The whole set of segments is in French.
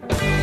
Bye.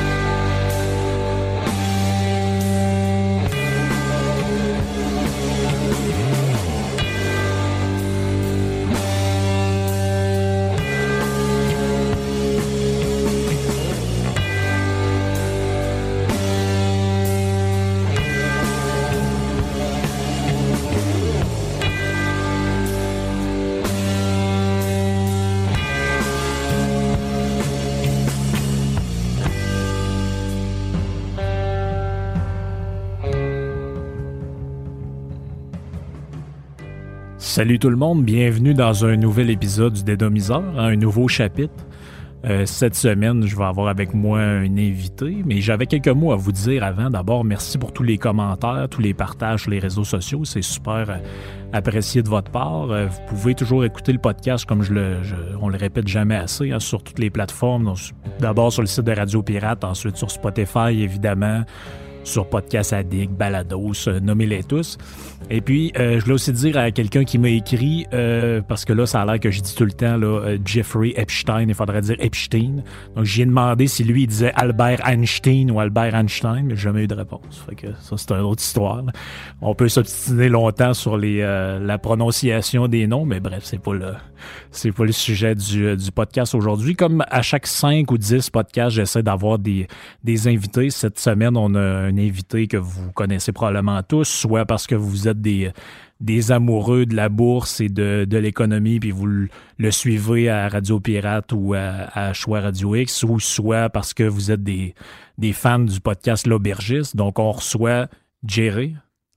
Salut tout le monde, bienvenue dans un nouvel épisode du Dédomiseur, un nouveau chapitre. Euh, cette semaine, je vais avoir avec moi un invité, mais j'avais quelques mots à vous dire avant. D'abord, merci pour tous les commentaires, tous les partages sur les réseaux sociaux. C'est super euh, apprécié de votre part. Euh, vous pouvez toujours écouter le podcast, comme je le, on le répète jamais assez, hein, sur toutes les plateformes. D'abord sur le site de Radio Pirate, ensuite sur Spotify, évidemment sur Podcast Addict, Balados, nommez-les tous. Et puis, euh, je voulais aussi dire à quelqu'un qui m'a écrit, euh, parce que là, ça a l'air que je dis tout le temps, là, Jeffrey Epstein, il faudrait dire Epstein. Donc, j'ai demandé si lui, il disait Albert Einstein ou Albert Einstein, mais jamais eu de réponse. Fait que ça, c'est une autre histoire. On peut s'obstiner longtemps sur les, la prononciation des noms, mais bref, c'est pas le, c'est pas le sujet du, du podcast aujourd'hui. Comme à chaque 5 ou 10 podcasts, j'essaie d'avoir des, des invités. Cette semaine, on a un invité que vous connaissez probablement tous, soit parce que vous êtes des, des amoureux de la bourse et de, de l'économie, puis vous le, suivez à Radio Pirate ou à, Choix Radio X, ou soit parce que vous êtes des, des fans du podcast L'Aubergiste. Donc, on reçoit Jerry.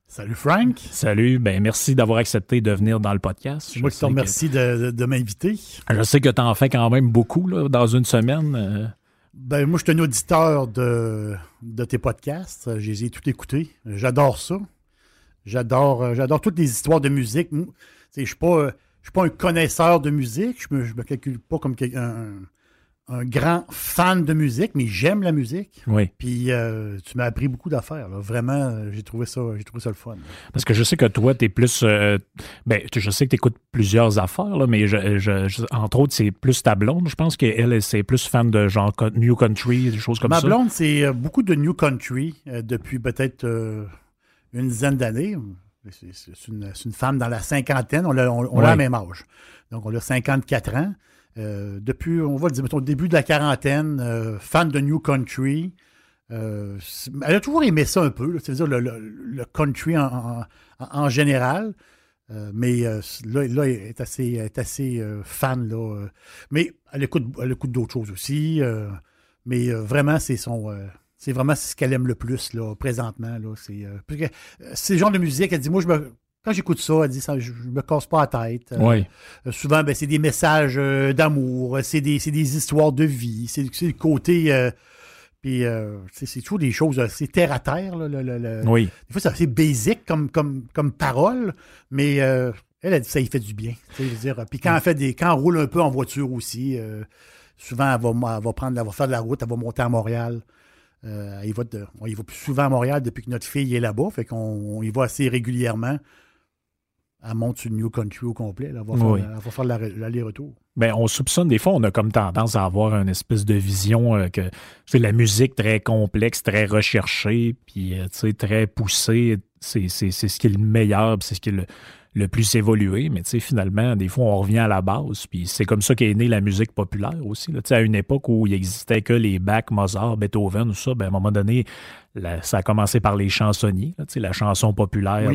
Salut Frank. Salut, ben merci d'avoir accepté de venir dans le podcast. Moi qui te remercie de, de, m'inviter. Je sais que tu en fais quand même beaucoup là, dans une semaine. Euh. Ben, moi, je suis un auditeur de, de tes podcasts. Je les ai tout écoutés. J'adore ça. J'adore, euh, j'adore toutes les histoires de musique. Je ne suis pas, pas un connaisseur de musique. Je me, me calcule pas comme un, un grand fan de musique, mais j'aime la musique. Oui. Puis euh, tu m'as appris beaucoup d'affaires. Vraiment, euh, j'ai trouvé ça, j'ai trouvé ça le fun. Parce que je sais que toi, tu es plus. Euh, ben, je sais que tu écoutes plusieurs affaires, là, mais entre autres, c'est plus ta blonde. Je pense qu'elle, c'est plus fan de genre New Country, des choses comme ça. Ma blonde, c'est beaucoup de New Country depuis peut-être une dizaine d'années. C'est une, femme dans la cinquantaine. On a, on, a le même âge. Donc, on a 54 ans. Euh, depuis, on va le dire, mettons, début de la quarantaine, euh, fan de New Country. Euh, elle a toujours aimé ça un peu, c'est-à-dire le, country en, général. mais là, là, elle est assez, est assez fan. Là, mais elle écoute, elle écoute d'autres choses aussi. mais vraiment, c'est son. C'est vraiment ce qu'elle aime le plus là, présentement. Là. C'est, c'est le genre de musique, elle dit Moi, je me, quand j'écoute ça, elle dit ça, je, ne me casse pas la tête. Euh, euh, souvent, ben, c'est des messages euh, d'amour, c'est des, des, histoires de vie, c'est le côté. puis c'est toujours des choses assez terre à terre. oui. Des fois, c'est assez basique comme, comme, comme parole, mais elle a dit ça y fait du bien. Dire, puis quand, elle fait des, quand elle roule un peu en voiture aussi, souvent, elle va, elle va, prendre, elle va faire de la route, elle va monter à Montréal. Il va on y va plus souvent à Montréal depuis que notre fille est là-bas, fait qu'on y va assez régulièrement elle monte sur New Country au complet. Elle, va faire, l'aller-retour. Ben, on soupçonne, des fois, on a comme tendance à avoir une espèce de vision euh, que c'est la musique très complexe, très recherchée, puis euh, très poussée. C'est ce qui est le meilleur, c'est ce qui est le, le plus évolué, mais tu sais, finalement, des fois, on revient à la base. Puis c'est comme ça qu'est née la musique populaire aussi. Là. À une époque où il n'existait que les Bach, Mozart, Beethoven, tout ça, ben, à un moment donné, ça a commencé par les chansonniers, là, la chanson populaire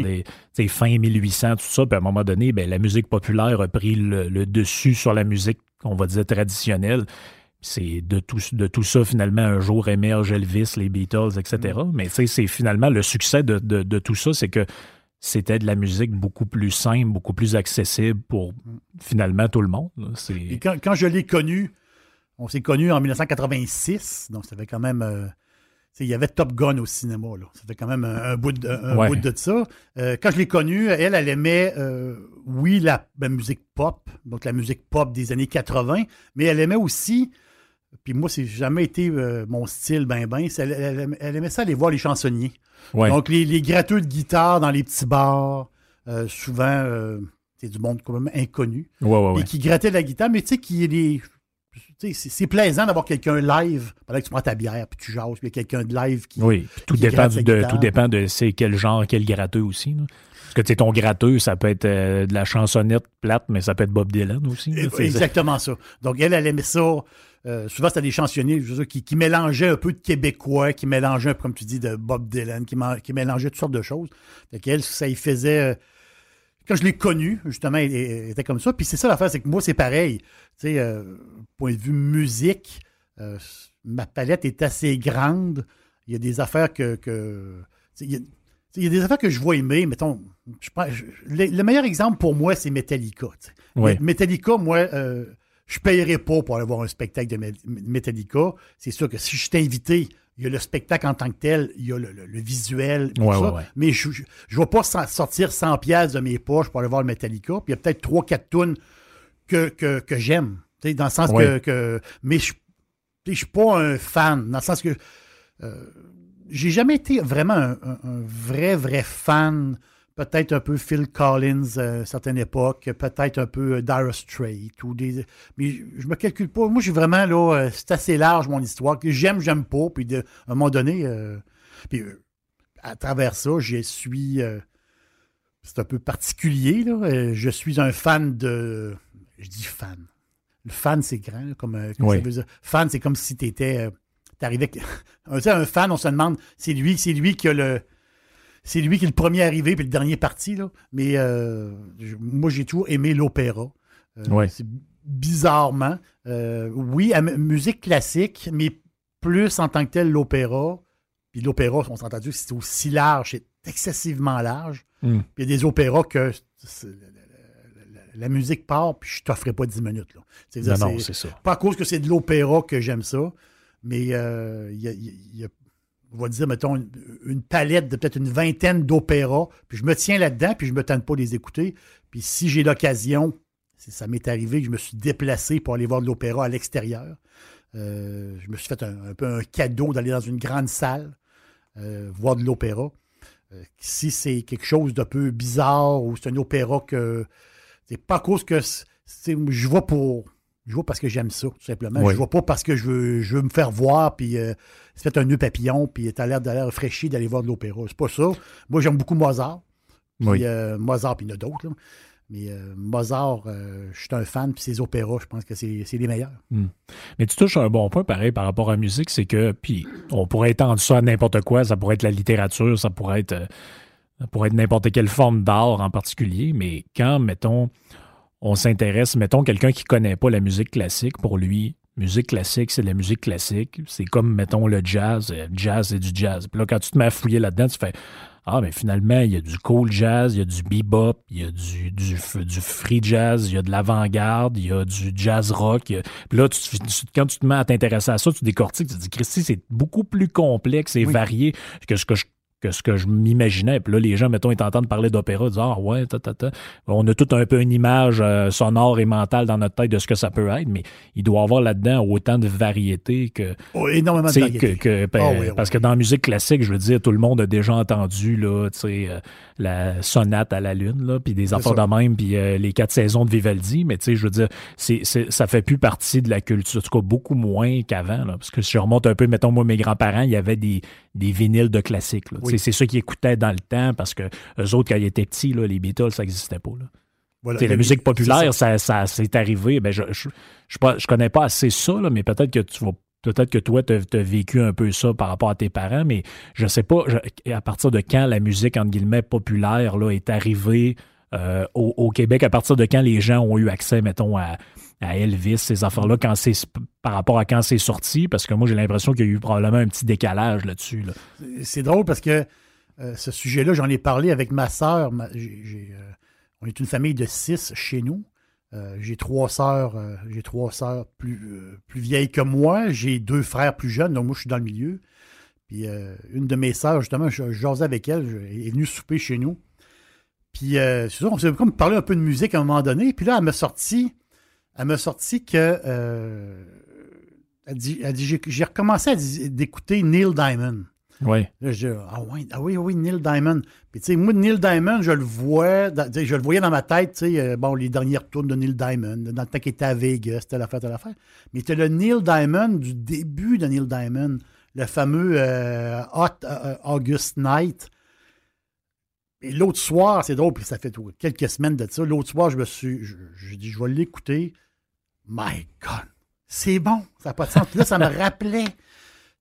des fin 1800, tout ça. Puis à un moment donné, ben, la musique populaire a pris le, dessus sur la musique, on va dire, traditionnelle. C'est de tout, de tout ça, finalement, un jour émerge Elvis, les Beatles, etc. Mm. Mais c'est finalement le succès de, de tout ça, c'est que c'était de la musique beaucoup plus simple, beaucoup plus accessible pour finalement tout le monde. Et quand, je l'ai connu, on s'est connu en 1986, donc ça fait quand même. Euh, il y avait Top Gun au cinéma. Là. Ça fait quand même un, bout, de, un bout de ça. Euh, quand je l'ai connue, elle, elle aimait, euh, oui, la, musique pop, donc la musique pop des années 80, mais elle aimait aussi puis moi, c'est jamais été mon style, ben ben. Elle, elle, aimait ça aller voir les chansonniers. Donc, les, les, gratteux de guitare dans les petits bars, euh, souvent, euh, c'est du monde quand même inconnu. et qui grattait la guitare, mais tu sais, qui est des. c'est plaisant d'avoir quelqu'un live pendant que tu prends ta bière, puis tu jases, puis il y a quelqu'un de live qui. Oui, tout, dépend, de, tout dépend de c'est quel genre, quel gratteux aussi. Que tu sais, ton gratteux, ça peut être euh, de la chansonnette plate, mais ça peut être Bob Dylan aussi. exactement ça. Donc, elle, elle aimait ça. Euh, souvent, c'était des chansonniers qui, qui, mélangeaient un peu de québécois, qui mélangeaient, comme tu dis, de Bob Dylan, qui, qui mélangeaient toutes sortes de choses. Fait elle, ça y faisait. Euh, quand je l'ai connu, justement, il, était comme ça. Puis c'est ça l'affaire, c'est que moi, c'est pareil. Tu sais, euh, point de vue musique, ma palette est assez grande. Il y a des affaires que. il, y a, des affaires que je vois aimer. Mettons, je, le, meilleur exemple pour moi, c'est Metallica. Metallica, moi je ne pas pour aller voir un spectacle de Metallica. C'est sûr que si je suis invité, il y a le spectacle en tant que tel, il y a le, visuel, tout ça, mais je ne vais pas sortir 100 pièces de mes poches pour aller voir le Metallica. Puis il y a peut-être 3-4 tunes que, que, j'aime, dans le sens que, Mais je ne suis pas un fan, dans le sens que euh, j'ai jamais été vraiment un, vrai, vrai fan peut-être un peu Phil Collins à une certaine époque, peut-être un peu euh, Dire Straits ou des. Mais je, me calcule pas. Moi, je suis vraiment là, euh, c'est assez large mon histoire. que J'aime, j'aime pas. Puis à un moment donné, euh, puis à travers ça, je suis. c'est un peu particulier, là. Je suis un fan de. Je dis fan. Le fan, c'est grand, comme, ça veut dire. Fan, c'est comme si tu étais. T'arrivais. un fan, on se demande, c'est lui, c'est lui qui a le c'est lui qui est le premier arrivé puis le dernier parti. Là. Mais euh, moi, j'ai toujours aimé l'opéra. Euh, bizarrement. Euh, oui, musique classique, mais plus en tant que tel l'opéra. Puis l'opéra, on s'est entendu, c'est aussi large, c'est excessivement large. Hmm. Puis il y a des opéras que la, musique part, puis je t'offrais pas 10 minutes. Là. Non, non, c'est ça. Pas à cause que c'est de l'opéra que j'aime ça, mais il y, a, on va dire, mettons, une, palette de peut-être une vingtaine d'opéras, puis je me tiens là-dedans, puis je ne me tente pas de les écouter. Puis si j'ai l'occasion, ça m'est arrivé je me suis déplacé pour aller voir de l'opéra à l'extérieur. Euh, je me suis fait un, peu un cadeau d'aller dans une grande salle, euh, voir de l'opéra. Euh, si c'est quelque chose d'un peu bizarre ou c'est un opéra que. C'est pas à cause que. Je vois pour je vois parce que j'aime ça, tout simplement. Je vois pas parce que je veux, je veux me faire voir, puis euh, c'est fait un nœud papillon, puis t'as l'air d'aller fraîchi d'aller voir de l'opéra. C'est pas ça. Moi, j'aime beaucoup Mozart. Puis, euh, Mozart, puis il y en a d'autres. Mais euh, Mozart, je suis un fan, puis ses opéras, je pense que c'est les meilleurs. Hmm. Mais tu touches un bon point, pareil, par rapport à la musique, c'est que, puis on pourrait étendre ça à n'importe quoi, ça pourrait être la littérature, ça pourrait être, ça pourrait être n'importe quelle forme d'art en particulier, mais quand, mettons, on s'intéresse, mettons, quelqu'un qui ne connaît pas la musique classique, pour lui, musique classique, c'est de la musique classique. C'est comme, mettons, le jazz. Le jazz, c'est du jazz. Puis là, quand tu te mets à fouiller là-dedans, tu fais Ah, mais finalement, il y a du cool jazz, il y a du bebop, il y a du, du, du free jazz, il y a de l'avant-garde, il y a du jazz rock. Puis là, tu, quand tu te mets à t'intéresser à ça, tu décortiques, tu te dis, Christy, c'est beaucoup plus complexe et varié que ce que je que ce que je m'imaginais. Puis là, les gens, mettons, ils t'entendent parler d'opéra, disent Ah ouais, ta, ta, ta. on a tout un peu une image euh, sonore et mentale dans notre tête de ce que ça peut être, mais il doit y avoir là-dedans autant de variété que. Oh, énormément de variété. Que, ben, ah parce que dans la musique classique, je veux dire, tout le monde a déjà entendu là, euh, la sonate à la lune, là, puis des affaires de même, puis euh, les quatre saisons de Vivaldi, mais tu sais, je veux dire, c'est, ça fait plus partie de la culture, en tout cas beaucoup moins qu'avant. Parce que si je remonte un peu, mettons, moi, mes grands-parents, il y avait des, des vinyles de classiques. Là, c'est ceux qui écoutaient dans le temps parce que eux autres, quand ils étaient petits, les Beatles, ça n'existait pas. la musique populaire, ça, ça, c'est arrivé. Ben, je ne je, je, connais pas assez ça, mais peut-être que tu vas Peut-être que toi, tu as, vécu un peu ça par rapport à tes parents, mais je ne sais pas à partir de quand la musique, entre guillemets, populaire là, est arrivée euh, au, Québec, à partir de quand les gens ont eu accès, mettons, à, Elvis, ces affaires-là, par rapport à quand c'est sorti, parce que moi, j'ai l'impression qu'il y a eu probablement un petit décalage là-dessus. C'est drôle parce que euh, ce sujet-là, j'en ai parlé avec ma sœur. Euh, on est une famille de six chez nous. Euh, j'ai trois sœurs, j'ai trois sœurs plus, plus vieilles que moi. J'ai deux frères plus jeunes, donc moi je suis dans le milieu. Puis une de mes sœurs, justement, je, jasais avec elle, elle est venue souper chez nous. Puis c'est sûr, on s'est comme parlé un peu de musique à un moment donné. Puis là, elle m'a sorti, elle m'a sorti que elle dit, j'ai recommencé à d'écouter Neil Diamond. Oui. Là, je dis, ah, ouais, ah oui, oui, Neil Diamond. Puis, tu sais, moi, Neil Diamond, je le vois, je le voyais dans ma tête, tu sais, euh, bon, les dernières tours de Neil Diamond, dans le temps qu'il était à Vegas, c'était l'affaire, c'était l'affaire. Mais c'était le Neil Diamond du début de Neil Diamond, le fameux euh, Hot euh, August Night. Et l'autre soir, c'est drôle, puis ça fait quelques semaines de ça, l'autre soir, je me suis, je, dis, je vais l'écouter. My God, c'est bon, ça n'a pas de sens. Puis là, ça me rappelait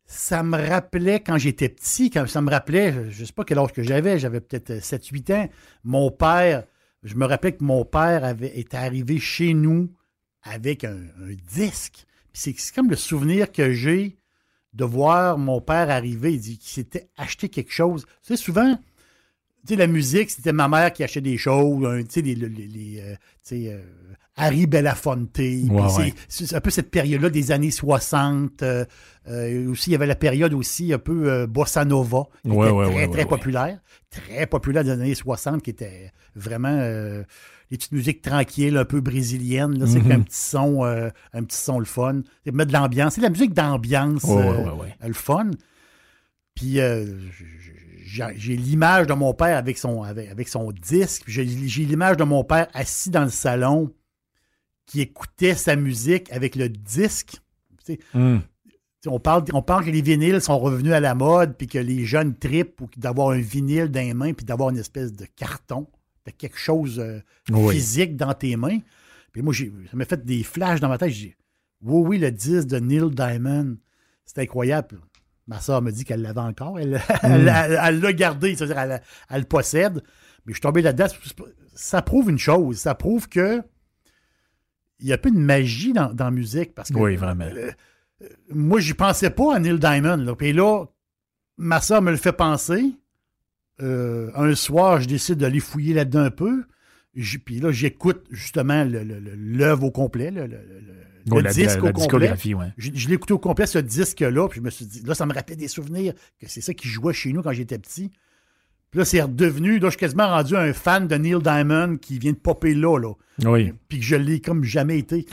ça me rappelait quand j'étais petit, quand ça me rappelait, je ne sais pas quel âge que j'avais, j'avais peut-être 7-8 ans, mon père, je me rappelais que mon père avait, était arrivé chez nous avec un, disque. C'est comme le souvenir que j'ai de voir mon père arriver, il qu'il s'était acheté quelque chose. Sais, souvent, sais, la musique, c'était ma mère qui achetait des choses, tu sais, les, les, euh, euh, Harry Belafonte. C'est un peu cette période-là des années 60. Euh, aussi, il y avait la période aussi un peu bossa nova, qui était très, très populaire. Très populaire des années 60, qui était vraiment les petites musiques tranquilles, un peu brésiliennes. C'est mm-hmm. un petit son, un petit son le fun. Mettre de l'ambiance. C'est la musique d'ambiance, le fun. Puis j'ai l'image de mon père avec son, avec, son disque. J'ai l'image de mon père assis dans le salon qui écoutait sa musique avec le disque. Hmm. On, parle, on parle que les vinyles sont revenus à la mode, puis que les jeunes tripent d'avoir un vinyle dans les mains, puis d'avoir une espèce de carton, de quelque chose euh, physique dans tes mains. Puis moi, ça m'a fait des flashs dans ma tête. J'ai dit, oui, oui, le disque de Neil Diamond, c'est incroyable. Ma soeur me dit qu'elle l'avait encore. Elle hmm. l'a gardé, c'est-à-dire elle, elle, le possède. Mais je suis tombé là-dedans. Ça prouve une chose. Ça prouve que il y a peu de magie dans, la musique. Parce que, oui, vraiment. Euh, euh, moi, j'y pensais pas à Neil Diamond. Là. Puis là, ma soeur me le fait penser. Euh, un soir, je décide d'aller fouiller là-dedans un peu. Puis là, j'écoute justement l'œuvre au complet, le, le disque au complet. Je, je l'ai écouté au complet, ce disque-là, puis je me suis dit, là, ça me rappelait des souvenirs que c'est ça qui jouait chez nous quand j'étais petit. Puis là, c'est redevenu, là, je suis quasiment rendu un fan de Neil Diamond qui vient de popper là, là. Oui. Puis que je l'ai comme jamais été.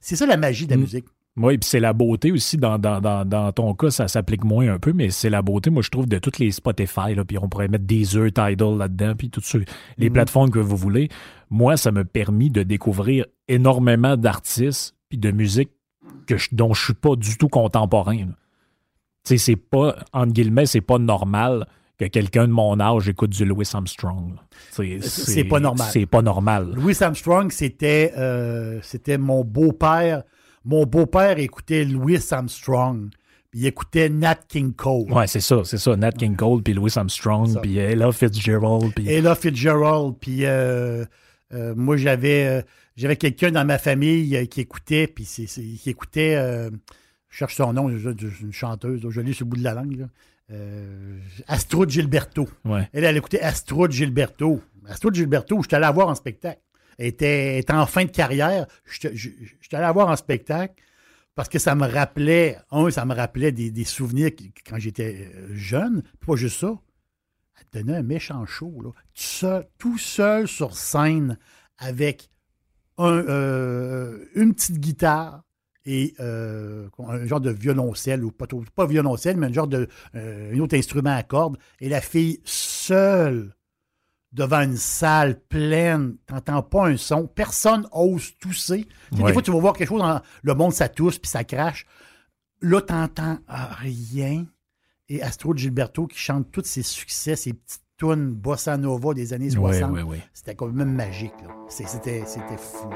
C'est ça la magie de la mm. musique. Oui, puis c'est la beauté aussi. Dans, dans, ton cas, ça s'applique moins un peu, mais c'est la beauté, moi, je trouve, de toutes les Spotify. Là, puis on pourrait mettre des Deezer, Tidal là-dedans, puis toutes les mm. plateformes que vous voulez. Moi, ça m'a permis de découvrir énormément d'artistes puis de musique que je, dont je suis pas du tout contemporain. Tu sais, c'est pas, entre guillemets, c'est pas normal que quelqu'un de mon âge écoute du Louis Armstrong. C'est pas normal. C'est pas normal. Louis Armstrong, c'était euh, c'était mon beau-père. Mon beau-père écoutait Louis Armstrong. Il écoutait Nat King Cole. Ouais, c'est ça, c'est ça. Nat King Cole, puis Louis Armstrong, puis Ella Fitzgerald. Puis... Ella Fitzgerald, puis euh, euh, moi, j'avais j'avais quelqu'un dans ma famille qui écoutait, puis qui écoutait, je cherche son nom, une chanteuse, je l'ai sur le bout de la langue, là. Euh, Astrud Gilberto. Elle, elle écoutait Astrud Gilberto. Astrud Gilberto, je suis allé la voir en spectacle. Elle était, en fin de carrière. Je suis allé la voir en spectacle parce que ça me rappelait, un, ça me rappelait des, souvenirs quand j'étais euh, jeune. pas juste ça. Elle donnait un méchant show, là. Tout, seul, tout seul sur scène avec un, euh, une petite guitare, et euh, un genre de violoncelle, ou pas, pas violoncelle, mais un genre de euh, un autre instrument à cordes. Et la fille seule devant une salle pleine, t'entends pas un son, personne ose tousser. Des fois, tu vas voir quelque chose, dans le monde, ça tousse, puis ça crache. Là, t'entends rien. Et Astro Gilberto qui chante tous ses succès, ses petites tunes bossa nova des années 60. C'était quand même magique. C'était fou.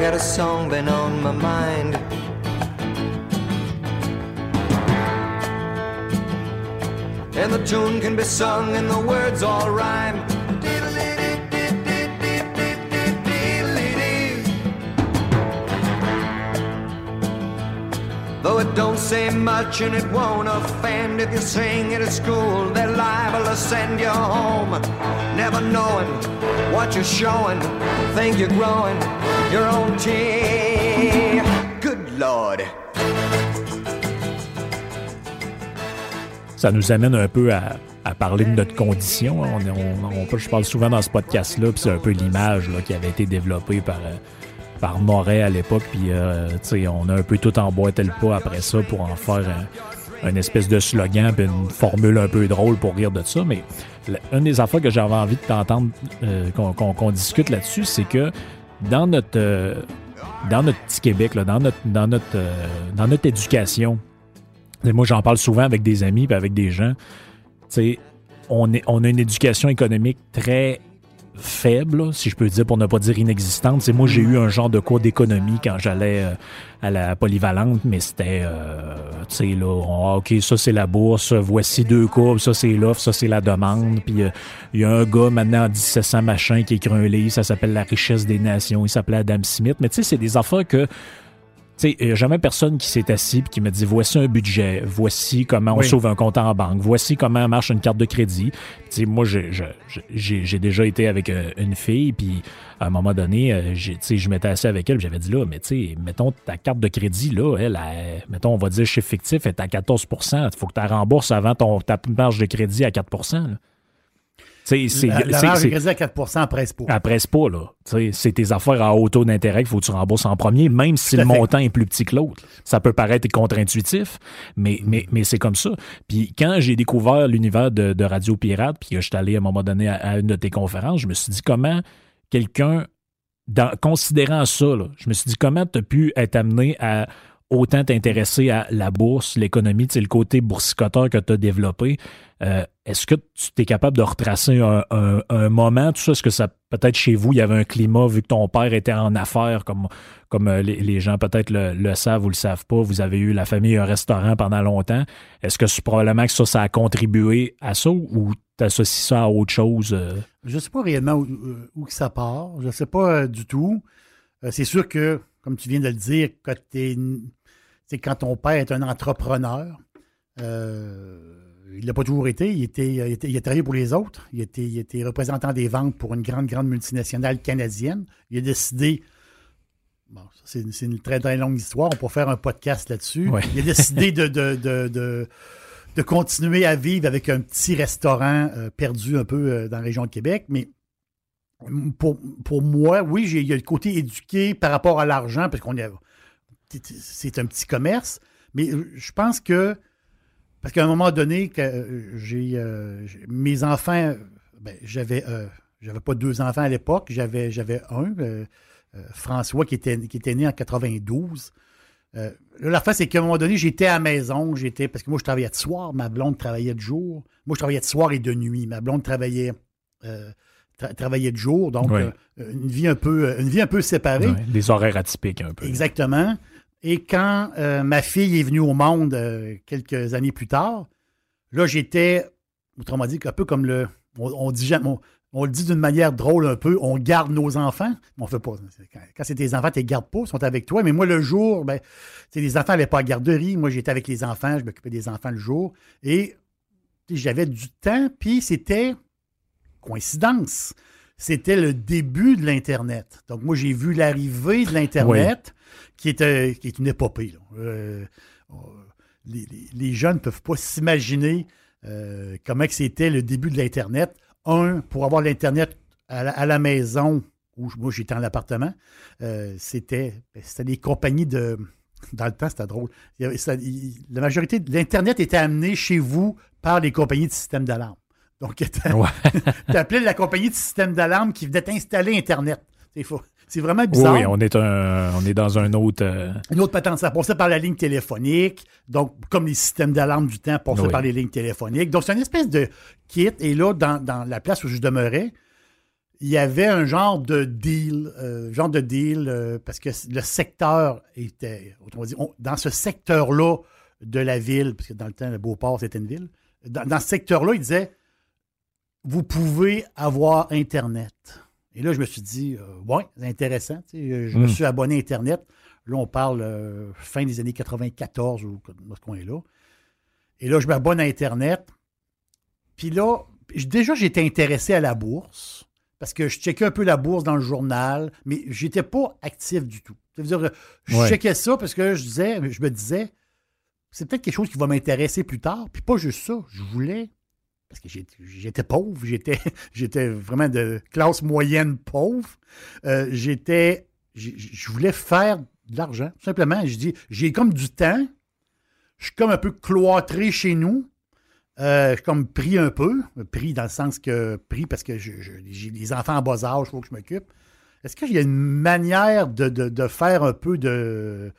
got a song been on my mind. And the tune can be sung and the words all rhyme. Though it don't say much and it won't offend if you sing it at school, they're liable to send you home. Never knowing what you're showing, think you're growing your own tea. Good Lord. ça nous amène un peu à, parler de notre condition. On, on, je parle souvent dans ce podcast-là, puis c'est un peu l'image qui avait été développée par, euh, par Moret à l'époque, puis euh, on a un peu tout emboîté le pas après ça pour en faire un, espèce de slogan, puis une formule un peu drôle pour rire de ça. Mais une des affaires que j'avais envie de t'entendre, euh, qu'on discute là-dessus, c'est que dans notre, dans notre petit Québec, dans, notre, éducation, moi, j'en parle souvent avec des amis et avec des gens. On, est, on a une éducation économique très faible, si je peux dire, pour ne pas dire inexistante. C'est moi, j'ai eu un genre de cours d'économie quand j'allais euh, à la polyvalente, mais c'était, euh, tu sais, là, ah, OK, ça c'est la bourse, voici deux courbes, ça c'est l'offre, ça c'est la demande. Puis euh, il y a un gars maintenant en 1700 machin qui écrit un livre, ça s'appelle La richesse des nations, il s'appelait Adam Smith. Mais tu sais, c'est des affaires que il n'y a jamais personne qui s'est assis et qui me dit voici un budget, voici comment on sauve un compte en banque, voici comment marche une carte de crédit. sais, moi, j'ai déjà été avec euh, une fille, puis à un moment donné, euh, je m'étais assis avec elle, j'avais dit là, mais tu mettons ta carte de crédit, là, elle, mettons, on va dire chiffre fictif, est à 14 Il faut que tu la rembourses avant ton, ta marge de crédit à 4 c'est, la, crédit à 4 à presse pas. À presse pas, là. C'est tes affaires à haut taux d'intérêt qu'il faut que tu rembourses en premier, même si le montant est plus petit que l'autre. Ça peut paraître contre-intuitif, mais, mais, mais c'est comme ça. Puis quand j'ai découvert l'univers de, Radio Pirate, puis que je suis allé à un moment donné à, une de tes conférences, je me suis dit comment quelqu'un, considérant ça, je me suis dit comment tu as pu être amené à autant t'intéresser à la bourse, l'économie, le côté boursicoteur que tu as développé. Euh, est-ce que tu es capable de retracer un, moment, tout ça? Est-ce que ça, peut-être chez vous, il y avait un climat, vu que ton père était en affaires, comme, euh, les, gens peut-être le, savent ou le savent pas, vous avez eu la famille un restaurant pendant longtemps. Est-ce que c'est probablement que ça, ça a contribué à ça ou tu associes ça à autre chose? Euh? Je ne sais pas réellement où, ça part. Je sais pas du tout. c'est sûr que, comme tu viens de le dire, quand, quand ton père est un entrepreneur, euh, il n'a pas toujours été. Il, était, il, a travaillé pour les autres. Il était, il était représentant des ventes pour une grande, grande multinationale canadienne. Il a décidé. Bon, c'est une très, très longue histoire. On peut faire un podcast là-dessus. Il a décidé de, de, continuer à vivre avec un petit restaurant euh, perdu un peu euh, dans la région de Québec. Mais pour, pour moi, oui, il y a le côté éduqué par rapport à l'argent, parce qu'on est. C'est un petit commerce. Mais je pense que parce qu'à un moment donné, que euh, euh, j'ai mes enfants, ben, j'avais euh, j'avais pas deux enfants à l'époque, j'avais j'avais un, François qui était qui était né en 92. là, la fin, c'est qu'à un moment donné, j'étais à la maison, j'étais parce que moi je travaillais de soir, ma blonde travaillait de jour. Moi je travaillais de soir et de nuit, ma blonde travaillait travaillait de jour, donc une vie un peu une vie un peu séparée. des horaires atypiques un peu. Exactement. Et quand euh, ma fille est venue au monde euh, quelques années plus tard, là, j'étais, autrement dit, un peu comme le. On, dit, le dit d'une manière drôle un peu, on garde nos enfants. On fait pas. Quand, c'est tes enfants, tu les gardes pas, ils sont avec toi. Mais moi, le jour, ben, les enfants n'allaient pas à garderie. Moi, j'étais avec les enfants, je m'occupais des enfants le jour. Et j'avais du temps, puis c'était coïncidence. C'était le début de l'Internet. Donc, moi, j'ai vu l'arrivée de l'Internet qui est, euh, qui est une épopée. Euh, les, jeunes ne peuvent pas s'imaginer euh, comment c'était le début de l'Internet. Un, pour avoir l'Internet à, la, maison, où moi j'étais en appartement, c'était, ben, c'était des compagnies de. Dans le temps, c'était drôle. la majorité de l'Internet était amené chez vous par les compagnies de système d'alarme. Donc, tu appelais la compagnie de système d'alarme qui venait installer Internet. C'est faux. C'est vraiment bizarre. Oui, on est, un, on est dans un autre. Euh, Une autre patente. Ça passait par la ligne téléphonique. Donc, comme les systèmes d'alarme du temps passaient par les lignes téléphoniques. Donc, c'est une espèce de kit. Et là, dans, la place où je demeurais, il y avait un genre de deal, euh, genre de deal, euh, parce que le secteur était, autrement dit, dans ce secteur-là de la ville, parce que dans le temps, le Beauport, c'était une ville, dans, dans ce secteur-là, il disait, vous pouvez avoir Internet. Et là, je me suis dit, euh, ouais, c'est intéressant. je me hmm. suis abonné à Internet. Là, on parle euh, fin des années 94 ou dans ce coin-là. Et là, je m'abonne à Internet. Puis là, déjà, j'étais intéressé à la bourse parce que je checkais un peu la bourse dans le journal, mais je n'étais pas actif du tout. dire, je checkais ça parce que je disais, je me disais, c'est peut-être quelque chose qui va m'intéresser plus tard. Puis pas juste ça, je voulais, parce que j'étais pauvre, j'étais, vraiment de classe moyenne pauvre. Euh, j'étais, je voulais faire de l'argent, tout simplement. Je dis, j'ai comme du temps, je suis comme un peu cloîtré chez nous. Euh, je suis comme pris un peu, pris dans le sens que pris parce que j'ai des enfants en bas âge, il faut que je m'occupe. Est-ce qu'il y a une manière de, faire un peu de.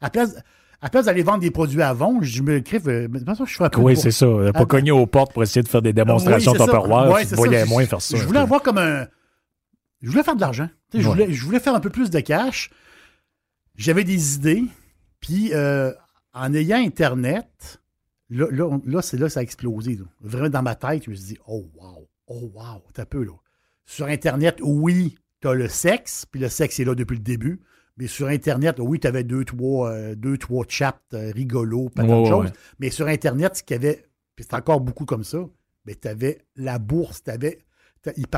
À place, à place d'aller vendre des produits à vendre, je me crée. Euh, je peu Oui, c'est ça. Pas ah, cogner aux portes pour essayer de faire des démonstrations oui, Tupperware. Voyais moins faire ça. Je voulais avoir comme un. Je voulais faire de l'argent. Je, voulais, je voulais faire un peu plus de cash. J'avais des idées. Puis, euh, en ayant Internet, là, là, c'est là que ça a explosé. Vraiment, dans ma tête, je me suis dit, oh, wow, oh, wow, t'as peu, là. Sur Internet, oui, tu as le sexe, puis le sexe est là depuis le début. Mais sur Internet, oui, tu avais deux, trois, euh, deux, trois chats euh, rigolos, pas de choses. Mais sur Internet, ce qu'il y avait, puis c'est encore beaucoup comme ça, mais tu avais la bourse, tu avais,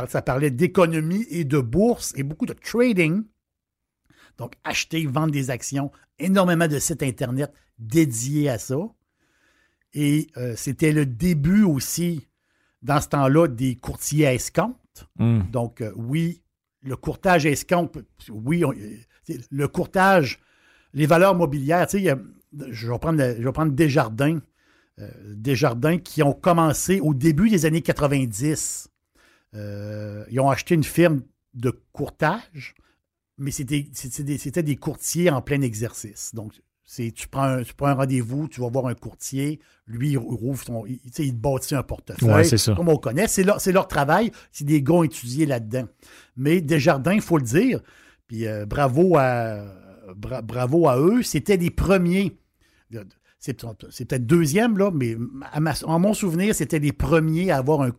ça parlait d'économie et de bourse et beaucoup de trading. Donc, acheter, vendre des actions, énormément de sites Internet dédiés à ça. Et euh, c'était le début aussi, dans ce temps-là, des courtiers à escompte. Hmm. Donc, oui, le courtage escompte, oui, le courtage, les valeurs mobilières, tu sais, je vais prendre, je vais prendre Desjardins, euh, Desjardins qui ont commencé au début des années 90. Euh, ils ont acheté une firme de courtage, mais c'était des, des courtiers en plein exercice. Donc, tu prends un, un rendez-vous, tu vas voir un courtier, lui, il rouvre son. Il, il bâtit un portefeuille. Comme on connaît. C'est leur, leur, travail. C'est des gars étudiés là-dedans. Mais Desjardins, il faut le dire, puis euh, bravo, à, bravo à eux, c'était les premiers. C'est peut-être deuxième, là, mais en mon souvenir, c'était les premiers à avoir, un,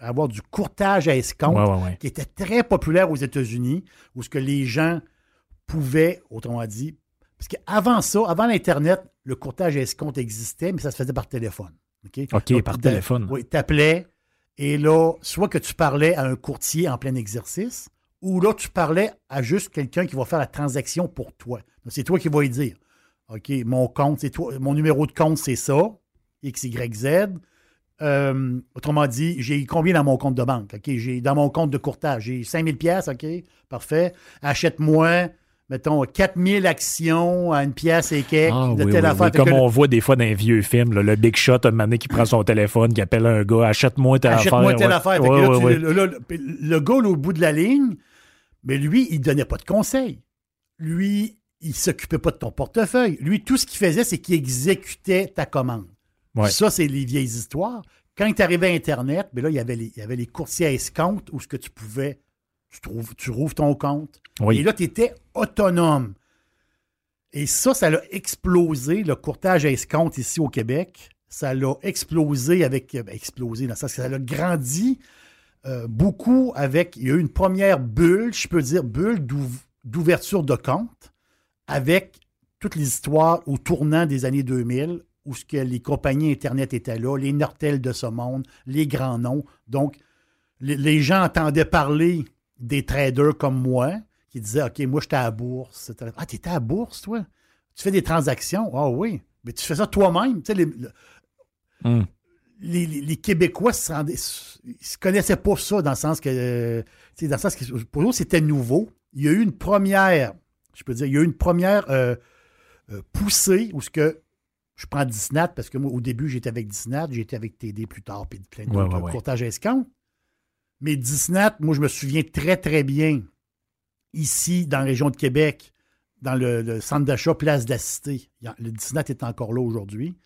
avoir du courtage à escompte, qui était très populaire aux États-Unis, où ce que les gens pouvaient, autrement dit, parce qu'avant ça, avant l'Internet, le courtage à escompte existait, mais ça se faisait par téléphone. OK, par téléphone. Oui, tu appelais, et là, soit que tu parlais à un courtier en plein exercice, ou là, tu parlais à juste quelqu'un qui va faire la transaction pour toi. C'est toi qui vas lui dire OK, mon compte, c'est toi, mon numéro de compte, c'est ça, XYZ. Euh, autrement dit, j'ai combien dans mon compte de banque? OK, j'ai dans mon compte de courtage, j'ai 5000 pièces, OK, parfait. Achète-moi mettons, 4000 actions à une pièce et quelques ah de telle affaire. Comme on voit des fois dans les vieux films, le Big Shot, un moment qui prend son téléphone, qui appelle un gars, achète-moi telle affaire. Achète-moi telle affaire. le, gars, au bout de la ligne, mais lui, il donnait pas de conseils. Lui, il s'occupait pas de ton portefeuille. Lui, tout ce qu'il faisait, c'est qu'il exécutait ta commande. Ça, c'est les vieilles histoires. Quand il arrivé à Internet, mais ben là, il y avait les, il y avait les coursiers à escompte où ce que tu pouvais tu, trouves, tu rouvres ton compte. Et là, tu étais autonome. Et ça, ça l'a explosé, le courtage à escompte ici au Québec. Ça l'a explosé avec. Ben, explosé dans ça, ça l'a grandi euh, beaucoup avec. Il y a eu une première bulle, je peux dire, bulle d'ouverture de compte avec toutes les histoires au tournant des années 2000 où ce que les compagnies Internet étaient là, les Nortel de ce monde, les grands noms. Donc, les gens entendaient parler des traders comme moi qui disaient OK, moi, j'étais à la bourse. Ah, tu étais à la bourse, toi? Tu fais des transactions? Ah oui. Mais tu fais ça toi-même. Tu sais, hmm. les, les, Québécois se rendaient, se connaissaient pas ça dans le sens que, dans le sens que pour eux, c'était nouveau. Il y a eu une première, je peux dire, il y a eu une première euh, euh, poussée où ce que je prends Disney parce que moi, au début, j'étais avec Disney, j'étais avec TD plus tard, puis plein de ouais, courtage escompte. Mais Disney, moi, je me souviens très, très bien, ici, dans la région de Québec, dans le, centre d'achat Place de la Cité. Le Disney est encore là aujourd'hui.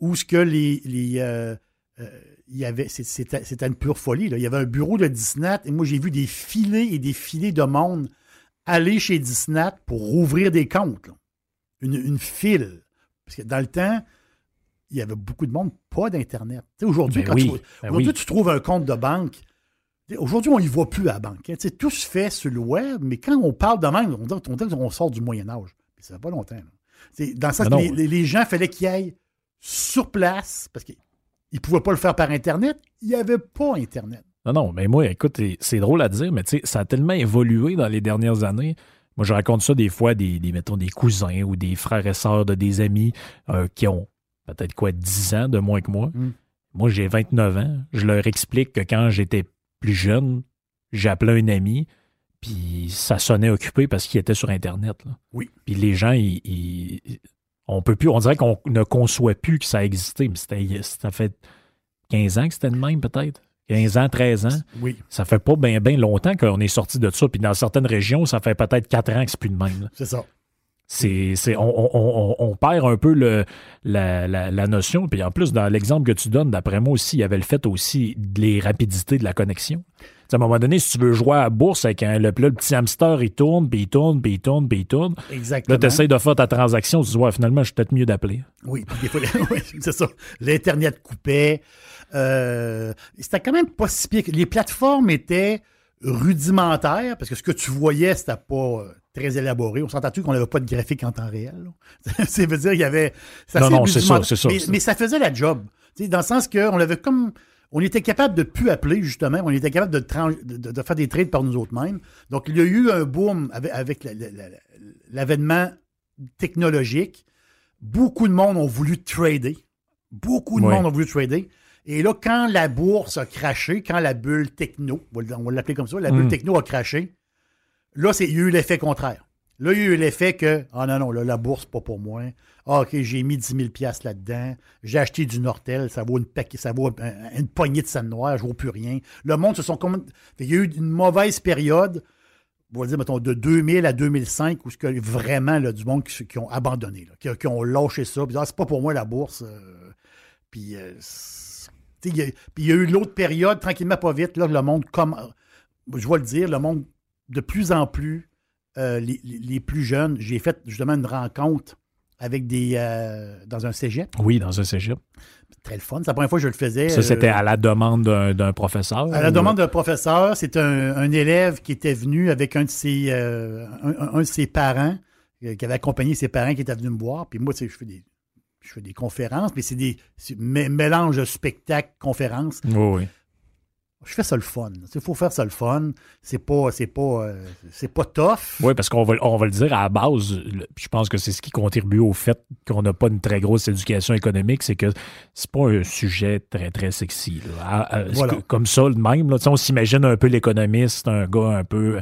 Où ce que les. les euh, euh, il y avait, c'était, une pure folie. Là. Il y avait un bureau de Disney et moi, j'ai vu des filets et des filets de monde aller chez Disney pour rouvrir des comptes. Une, file. Parce que dans le temps, il y avait beaucoup de monde, pas d'Internet. aujourd'hui, ben quand tu, ben aujourd'hui tu trouves un compte de banque, Aujourd'hui, on n'y voit plus à la banque. Hein. Tout se fait sur le web, mais quand on parle de même, on dit qu'on sort du Moyen Âge. Mais ça fait pas longtemps. Dans le sens que les, gens, fallait qu'ils aillent sur place, parce qu'ils ne pouvaient pas le faire par Internet. Il n'y avait pas Internet. Non, non, mais moi, écoute, c'est drôle à dire, mais ça a tellement évolué dans les dernières années. Moi, je raconte ça des fois, des, des mettons, des cousins ou des frères et sœurs de des amis euh, qui ont peut-être quoi, 10 ans de moins que moi. Mm. Moi, j'ai 29 ans. Je leur explique que quand j'étais plus jeune, j'appelais un ami, puis ça sonnait occupé parce qu'il était sur Internet. là. Oui. Puis les gens, ils, ils- on peut plus, on dirait qu'on ne conçoit plus que ça existait, mais c'était, ça fait 15 ans que c'était le même, peut-être? 15 ans, 13 ans? Oui. Ça fait pas bien bien longtemps qu'on est sorti de ça. Puis dans certaines régions, ça fait peut-être 4 ans que c'est plus de même. là. C'est ça. C'est, c'est, on, on- perd un peu le, la, la- la notion. Puis en plus, dans l'exemple que tu donnes, d'après moi aussi, il y avait le fait aussi de les rapidités de la connexion. À un moment donné, si tu veux jouer à la bourse avec un, le, le petit hamster, il tourne, puis il tourne, puis il tourne, puis il tourne. Exactement. Là, tu essaies de faire ta transaction, tu dis, ouais, finalement, je suis peut-être mieux d'appeler. Oui, puis des fois, oui, c'est ça. L'Internet coupait. Euh, c'était quand même pas si pire. Les plateformes étaient rudimentaires parce que ce que tu voyais, c'était pas euh, très élaboré. On s'entend-tu qu'on n'avait pas de graphique en temps réel? ça veut dire qu'il y avait. Non, non, c'est ça, c'est ça, Mais, ça faisait la job. Dans le sens qu'on avait comme. On était capable de plus appeler, justement. On était capable de, tran- de- de faire des trades par nous autres mêmes. Donc, il y a eu un boom avec, avec la- la- la- l'avènement technologique. Beaucoup de monde ont voulu trader. Beaucoup de Oui. monde ont voulu trader. Et là, quand la bourse a craché, quand la bulle techno, on va- on va l'appeler comme ça, la bulle Mm. techno a craché, là, il y a eu l'effet contraire. Là, il y a eu l'effet que, ah non, non, là, la bourse, pas pour moi. Ah, OK, j'ai mis 10 000 piastres là-dedans. J'ai acheté du Nortel, ça vaut une, paquet- ça vaut un- une poignée de scène noire, je ne vaux plus rien. Le monde se sont comme. Il y a eu une mauvaise période, on va dire, mettons, de 2000 à 2005, où ce que vraiment, là, du monde qui, ont abandonné, qui, ont lâché ça. Puis, ah, c'est pas pour moi la bourse. euh, puis, euh, sais, il y a- puis y a eu l'autre période, tranquillement, pas vite, là, le monde, comme, je vais le dire, le monde, de plus en plus, euh, les, plus jeunes, j'ai fait justement une rencontre avec des. euh, dans un cégep. Oui, dans un cégep. Très le fun. C'est la première fois que je le faisais. Ça, c'était euh, à la demande d'un, professeur. à la ou- demande d'un professeur, c'est un, un élève qui était venu avec un de ses, euh, un, un- un de ses parents, qui avait accompagné ses parents qui étaient venus me voir. Puis moi, je fais des, je fais des conférences, mais c'est des c'est mé- mélange de spectacle, conférences. Oui, oui. Je fais ça le fun. Il faut faire ça le fun. C'est pas, c'est pas, euh, c'est pas tough. Oui, parce qu'on va, on va le dire à la base, je pense que c'est ce qui contribue au fait qu'on n'a pas une très grosse éducation économique, c'est que c'est pas un sujet très, très sexy. là. À- à- Voilà. c'est que- Comme ça, le même. Là, on s'imagine un peu l'économiste, un gars un peu.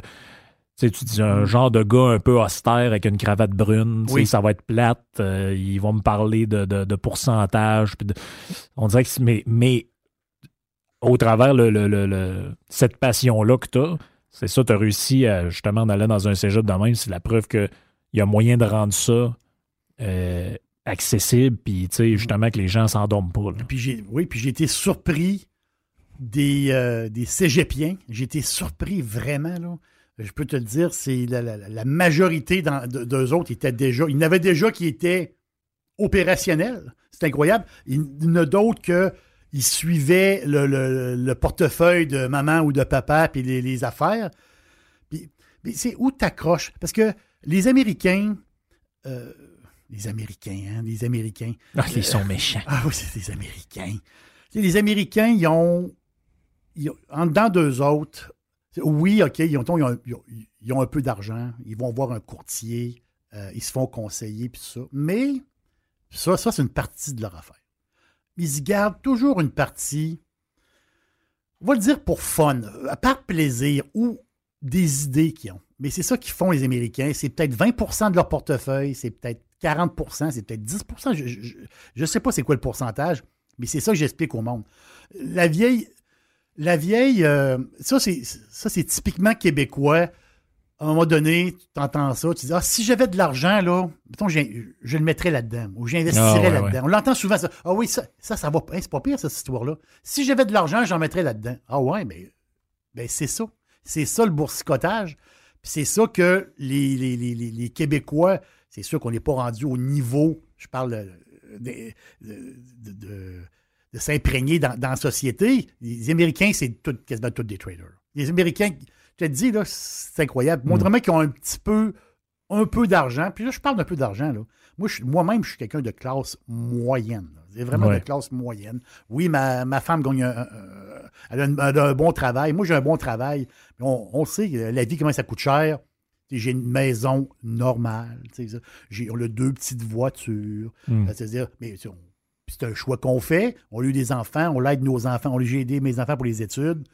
Tu sais, tu dis un genre de gars un peu austère avec une cravate brune, Oui. ça va être plate, euh, ils vont me parler de, de, de pourcentage. de- on dirait que c'est- mais, mais au travers le, cette passion-là que tu as, c'est ça, tu as réussi à, justement en allant dans un cégep de même, c'est la preuve qu'il y a moyen de rendre ça euh, accessible, puis justement que les gens s'endorment pas. là. Oui, puis j'ai été surpris des, euh, des cégepiens. J'ai été surpris vraiment, là. Je peux te le dire, c'est la, majorité d'eux autres étaient déjà. Il y en avait déjà qui étaient opérationnels. C'est incroyable. Il y en a d'autres que ils suivaient le, le- le portefeuille de maman ou de papa puis les, les affaires. Puis, c'est où t'accroches? Parce que les Américains, euh, les Américains, hein, les Américains, Ah, ils sont méchants. ah oui, c'est des Américains. Les Américains, ils ont, ils ont- en dedans d'eux autres, oui, OK, ils ont, ils ont- ils ont- ils ont un peu d'argent, ils vont voir un courtier, euh, ils se font conseiller, puis ça. Mais ça, ça c'est une partie de leur affaire. Ils gardent toujours une partie, on va le dire pour fun, par plaisir ou des idées qu'ils ont. Mais c'est ça qu'ils font les Américains. C'est peut-être 20 de leur portefeuille, c'est peut-être 40 c'est peut-être 10 Je ne sais pas c'est quoi le pourcentage, mais c'est ça que j'explique au monde. La vieille, la vieille, euh, ça c'est typiquement québécois. À un moment donné, tu entends ça, tu dis ah si j'avais de l'argent là, mettons, je le mettrais là-dedans ou j'investirais Ah, ouais, là-dedans. ouais. On l'entend souvent ça. Ah oui ça ça ça va pas, Hey, c'est pas pire cette histoire là. Si j'avais de l'argent, j'en mettrais là-dedans. Ah ouais mais ben c'est ça, c'est ça le boursicotage. Puis c'est ça que les, les, les, les- les Québécois, c'est sûr qu'on n'est pas rendu au niveau, je parle de, de, de- de- de s'imprégner dans, dans la société. Les Américains, c'est tout, quasiment tous des traders. Les Américains, je te dis, là, c'est incroyable. Montre-moi qu'ils ont un petit peu, un peu d'argent. Puis là, je parle d'un peu d'argent. Là. Moi, je moi-même, je suis quelqu'un de classe moyenne. C'est vraiment Ouais. de classe moyenne. Oui, ma, ma femme gagne un, un- elle a, un bon travail. Moi, j'ai un bon travail. On, on sait, euh, la vie, comment ça coûte cher. J'ai une maison normale. J'ai, on a deux petites voitures. Hmm. C'est-à-dire, mais c'est un choix qu'on fait. On a eu des enfants, on l'aide nos enfants. On j'ai aidé mes enfants pour les études.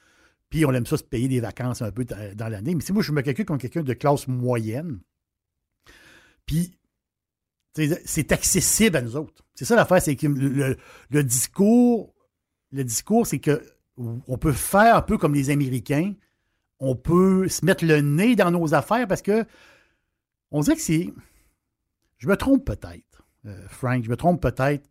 Puis on aime ça se payer des vacances un peu dans l'année. Mais si moi, je me calcule comme quelqu'un de classe moyenne, puis c'est accessible à nous autres. C'est ça l'affaire, c'est que le, discours, c'est que on peut faire un peu comme les Américains. On peut se mettre le nez dans nos affaires parce que on dirait que c'est. Je me trompe peut-être, euh, Frank, je me trompe peut-être,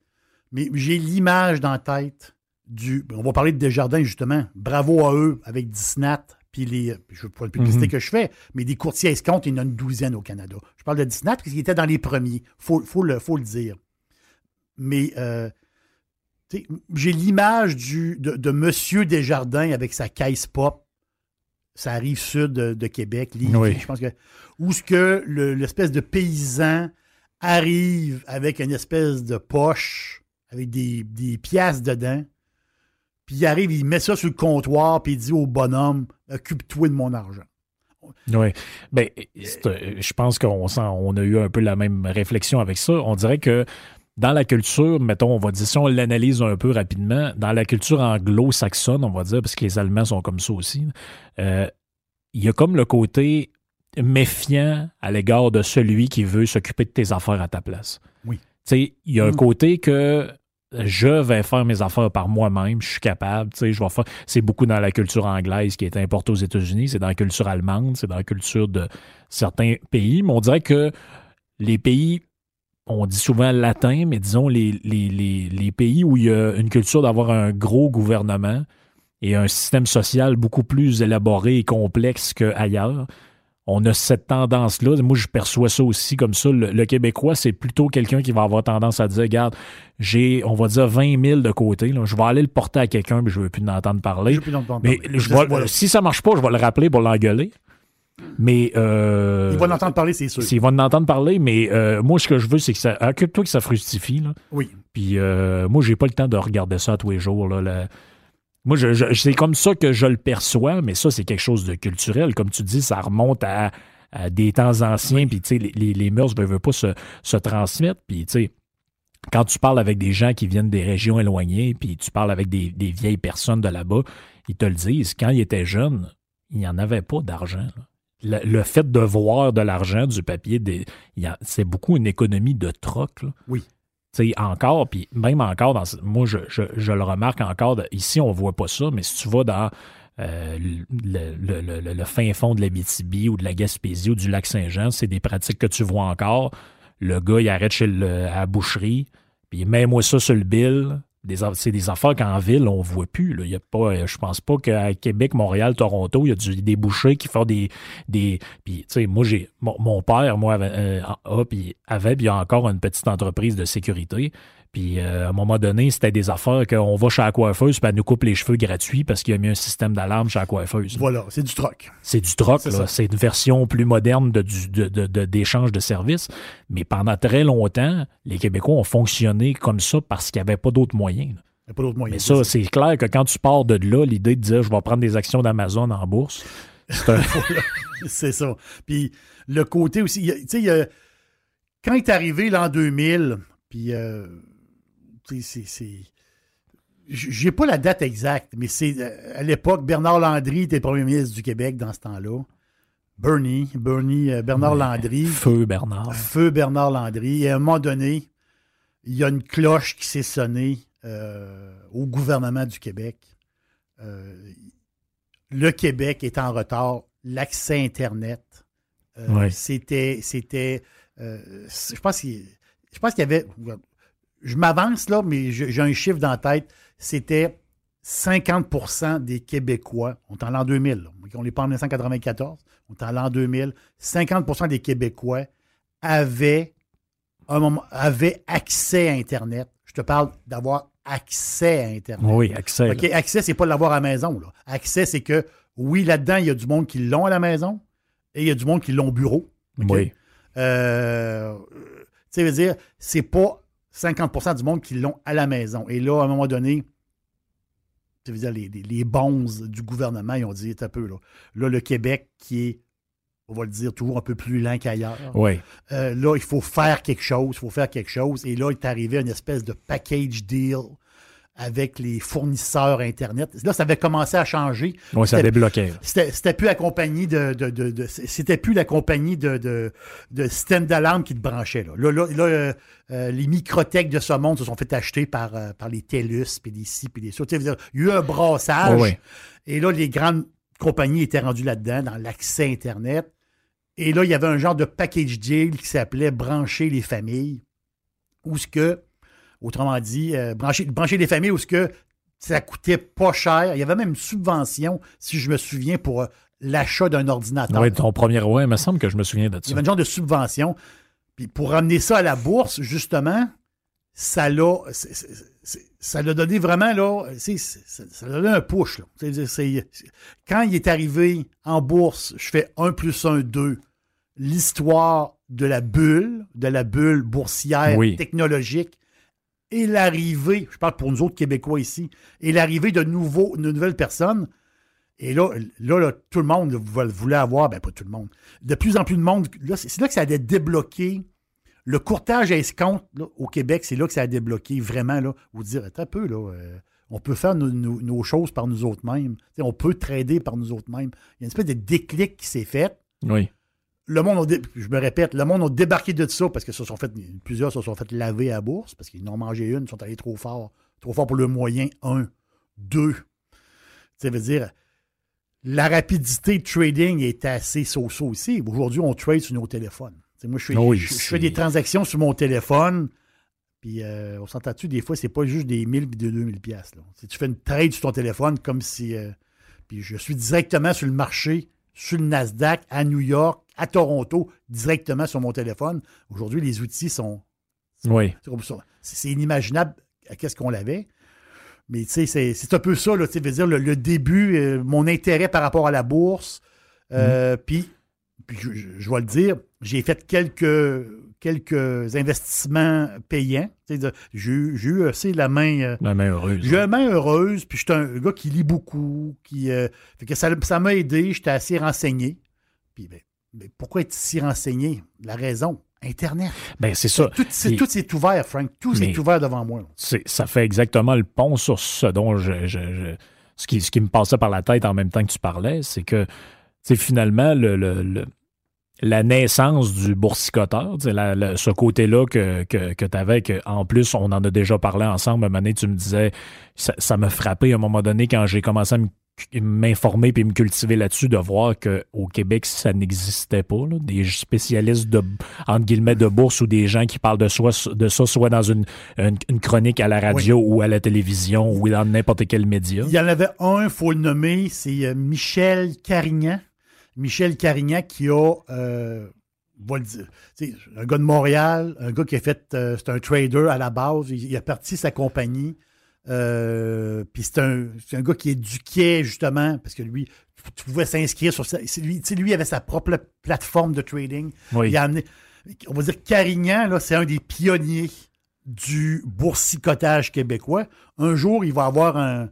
mais j'ai l'image dans la tête du. On va parler de Desjardins, justement. Bravo à eux avec Disney, puis les. Je ne pas le publicité mhm. que je fais, mais des courtiers escomptes, il y en a une douzaine au Canada. Je parle de Disney parce qu'il était dans les premiers. Il faut, faut, le, faut le dire. Mais euh, j'ai l'image de, de Monsieur Desjardins avec sa caisse pop. Ça arrive sud de, Québec, je pense que. Où ce que l'espèce de paysan arrive avec une espèce de poche avec des, des pièces dedans puis il arrive, il met ça sur le comptoir, puis il dit au bonhomme Occupe-toi de mon argent. Oui. Ben, je pense qu'on on a eu un peu la même réflexion avec ça. On dirait que dans la culture, mettons, on va dire, si on l'analyse un peu rapidement, dans la culture anglo-saxonne, on va dire, parce que les Allemands sont comme ça aussi, euh, il y a comme le côté méfiant à l'égard de celui qui veut s'occuper de tes affaires à ta place. Oui. Tu sais, il y a un mm. côté que je vais faire mes affaires par moi-même, je suis capable, tu sais, je vais faire. C'est beaucoup dans la culture anglaise qui est importée aux États-Unis, c'est dans la culture allemande, c'est dans la culture de certains pays, mais on dirait que les pays, on dit souvent latin, mais disons les, les, pays où il y a une culture d'avoir un gros gouvernement et un système social beaucoup plus élaboré et complexe qu'ailleurs, on a cette tendance-là. Moi, je perçois ça aussi comme ça. Le, Québécois, c'est plutôt quelqu'un qui va avoir tendance à dire, regarde, j'ai, on va dire, 20 000 de côté. Je vais aller le porter à quelqu'un, mais je ne veux plus l'entendre parler. Je veux plus mais si ça ne marche pas, je vais le rappeler pour l'engueuler. Mais euh, il va l'entendre parler, c'est sûr. Il va l'entendre parler, mais euh, moi, ce que je veux, c'est que ça. Occupe-toi que ça frustifie. Oui. Puis euh, moi, j'ai pas le temps de regarder ça tous les jours. Là, moi, c'est comme ça que je le perçois, mais ça, c'est quelque chose de culturel. Comme tu dis, ça remonte à, des temps anciens, puis sais, les, les, mœurs ne veulent pas se, transmettre. Puis quand tu parles avec des gens qui viennent des régions éloignées, puis tu parles avec des, vieilles personnes de là-bas, ils te le disent, quand ils étaient jeunes, il n'y en avait pas d'argent. Le, fait de voir de l'argent, du papier, c'est beaucoup une économie de troc. Oui sais, encore, puis même encore, moi, je, le remarque encore, ici, on voit pas ça, mais si tu vas dans euh, le, fin fond de la BTB ou de la Gaspésie ou du lac Saint-Jean, c'est des pratiques que tu vois encore. Le gars, il arrête chez le, à la boucherie, puis mets-moi ça sur le bill, c'est des affaires qu'en ville, on ne voit plus. Là. Y a pas, euh, je pense pas qu'à Québec, Montréal, Toronto, il y a des bouchers qui font des. des puis, moi, j'ai mon, père, moi, avait, euh, avait, puis il y a encore une petite entreprise de sécurité. Puis euh, à un moment donné, c'était des affaires qu'on va chez la coiffeuse, puis elle nous coupe les cheveux gratuits parce qu'il y a mis un système d'alarme chez la coiffeuse. Voilà, c'est du troc. C'est du troc, là. C'est une version plus moderne de, d'échange de, services. Mais pendant très longtemps, les Québécois ont fonctionné comme ça parce qu'il n'y avait pas d'autres moyens. Il n'y a pas d'autres moyens. Mais ça, c'est clair que quand tu pars de là, l'idée de dire je vais prendre des actions d'Amazon en bourse, c'est ça. Puis le côté aussi, tu sais, quand il est arrivé l'an 2000, puis euh, c'est. J'ai pas la date exacte, mais c'est euh, à l'époque, Bernard Landry était premier ministre du Québec dans ce temps-là. Bernie, Bernie, euh, Bernard Landry. Feu Bernard. Feu Bernard Landry. Et à un moment donné, il y a une cloche qui s'est sonnée euh, au gouvernement du Québec. le Québec est en retard. L'accès Internet, c'était. c'était je pense qu'il y avait je m'avance là, mais j'ai un chiffre dans la tête. C'était 50% des Québécois, on est en l'an 2000, on n'est pas en 1994, on est en l'an 2000, 50% des Québécois avaient, un moment, avaient accès à Internet. Je te parle d'avoir accès à Internet. Oui, accès. OK, accès, c'est pas l'avoir à la maison. Là. Accès, c'est que, oui, là-dedans, il y a du monde qui l'ont à la maison et il y a du monde qui l'ont au bureau. Oui. Euh, tu sais, veux dire, c'est pas 50% du monde qui l'ont à la maison. Et là, à un moment donné, dire, les, les, bons du gouvernement, ils ont dit, un peu, là, là, le Québec qui est on va le dire, toujours un peu plus lent qu'ailleurs. Oui. Euh, là, il faut faire quelque chose, il faut faire quelque chose. Et là, il est arrivé une espèce de package deal avec les fournisseurs Internet. Là, ça avait commencé à changer. Oui, ça débloquait. C'était plus la compagnie de, de, c'était plus la compagnie de, de, de système d'alarme qui te branchait. Là, là, là, euh, euh, les microthèques de ce monde se sont fait acheter par, euh, par les TELUS, puis les ci, puis les ça. Il y a eu un brassage. Et là, les grandes compagnies étaient rendues là-dedans, dans l'accès Internet. Et là, il y avait un genre de package deal qui s'appelait Brancher les familles, où ce que Autrement dit, euh, brancher, brancher les familles où ce que ça coûtait pas cher. Il y avait même une subvention, si je me souviens, pour euh, l'achat d'un ordinateur. Oui, ton premier, ouais, il me semble que je me souviens de ça. Il y avait un genre de subvention. Puis pour ramener ça à la bourse, justement, ça l'a, ça l'a donné vraiment, là, ça l'a donné un push. Là. quand il est arrivé en bourse, je fais 1 plus 1, 2. L'histoire de la bulle, de la bulle boursière technologique, et l'arrivée, je parle pour nous autres Québécois ici, et l'arrivée de, de nouvelles personnes. Et là, là, tout le monde voulait avoir, ben pas tout le monde, de plus en plus de monde. c'est là que ça a débloqué. Le courtage à escompte au Québec, c'est là que ça a débloqué vraiment. Là, vous dire, un peu, là, euh, on peut faire nos, choses par nous autres mêmes. on peut trader par nous autres mêmes. Il y a une espèce de déclic qui s'est fait. Oui le monde, je me répète, le monde a débarqué de ça parce que se sont fait, plusieurs se sont fait laver à la bourse parce qu'ils n'ont mangé une, ils sont allés trop fort. Trop fort pour le moyen, un. Deux. Ça veut dire, la rapidité de trading est assez so-so aussi. Aujourd'hui, on trade sur nos téléphones. moi, je fais, des transactions sur mon téléphone, puis euh, on s'entend-tu, des fois, c'est pas juste des 1000 et des 2000 pièces. Si tu fais une trade sur ton téléphone comme si... Euh, puis je suis directement sur le marché, sur le Nasdaq, à New York, à Toronto directement sur mon téléphone. Aujourd'hui, les outils sont. Oui. C'est inimaginable à qu'est-ce qu'on l'avait. Mais tu sais, c'est un peu ça, là, veux dire, le, début, euh, mon intérêt par rapport à la bourse. Euh, mm-hmm. Puis, je, je, vais le dire, j'ai fait quelques, quelques investissements payants. J'ai eu assez la main. Euh, la main heureuse. J'ai la main heureuse, puis je suis un gars qui lit beaucoup. Qui, fait que ça m'a aidé, j'étais assez renseigné. Puis ben, mais pourquoi être si renseigné? La raison, Internet. Ben, c'est ça. Tout, c'est, ouvert, Frank. Tout est ouvert devant moi. ça fait exactement le pont sur ce dont je, ce, qui, ce qui me passait par la tête en même temps que tu parlais, c'est que c'est finalement le, la naissance du boursicoteur, ce côté-là que, que, que tu avais, en plus, on en a déjà parlé ensemble, un moment tu me disais, ça, ça m'a frappé à un moment donné quand j'ai commencé à me m'informer puis me cultiver là-dessus, de voir qu'au Québec, ça n'existait pas. des spécialistes de, entre guillemets, de bourse ou des gens qui parlent de, soi, de ça, soit dans une, une, chronique à la radio ou à la télévision ou dans n'importe quel média. Il y en avait un, il faut le nommer, c'est euh, Michel Carignan. Michel Carignan qui a... Euh, un gars de Montréal, un gars qui a fait, euh, c'est un trader à la base, il, a parti sa compagnie, euh, puis c'est un, un, gars qui éduquait justement, parce que lui, tu pouvais s'inscrire sur ça. Lui, lui avait sa propre plateforme de trading. Il a amené, on va dire Carignan, là, c'est un des pionniers du boursicotage québécois. Un jour, il va avoir un.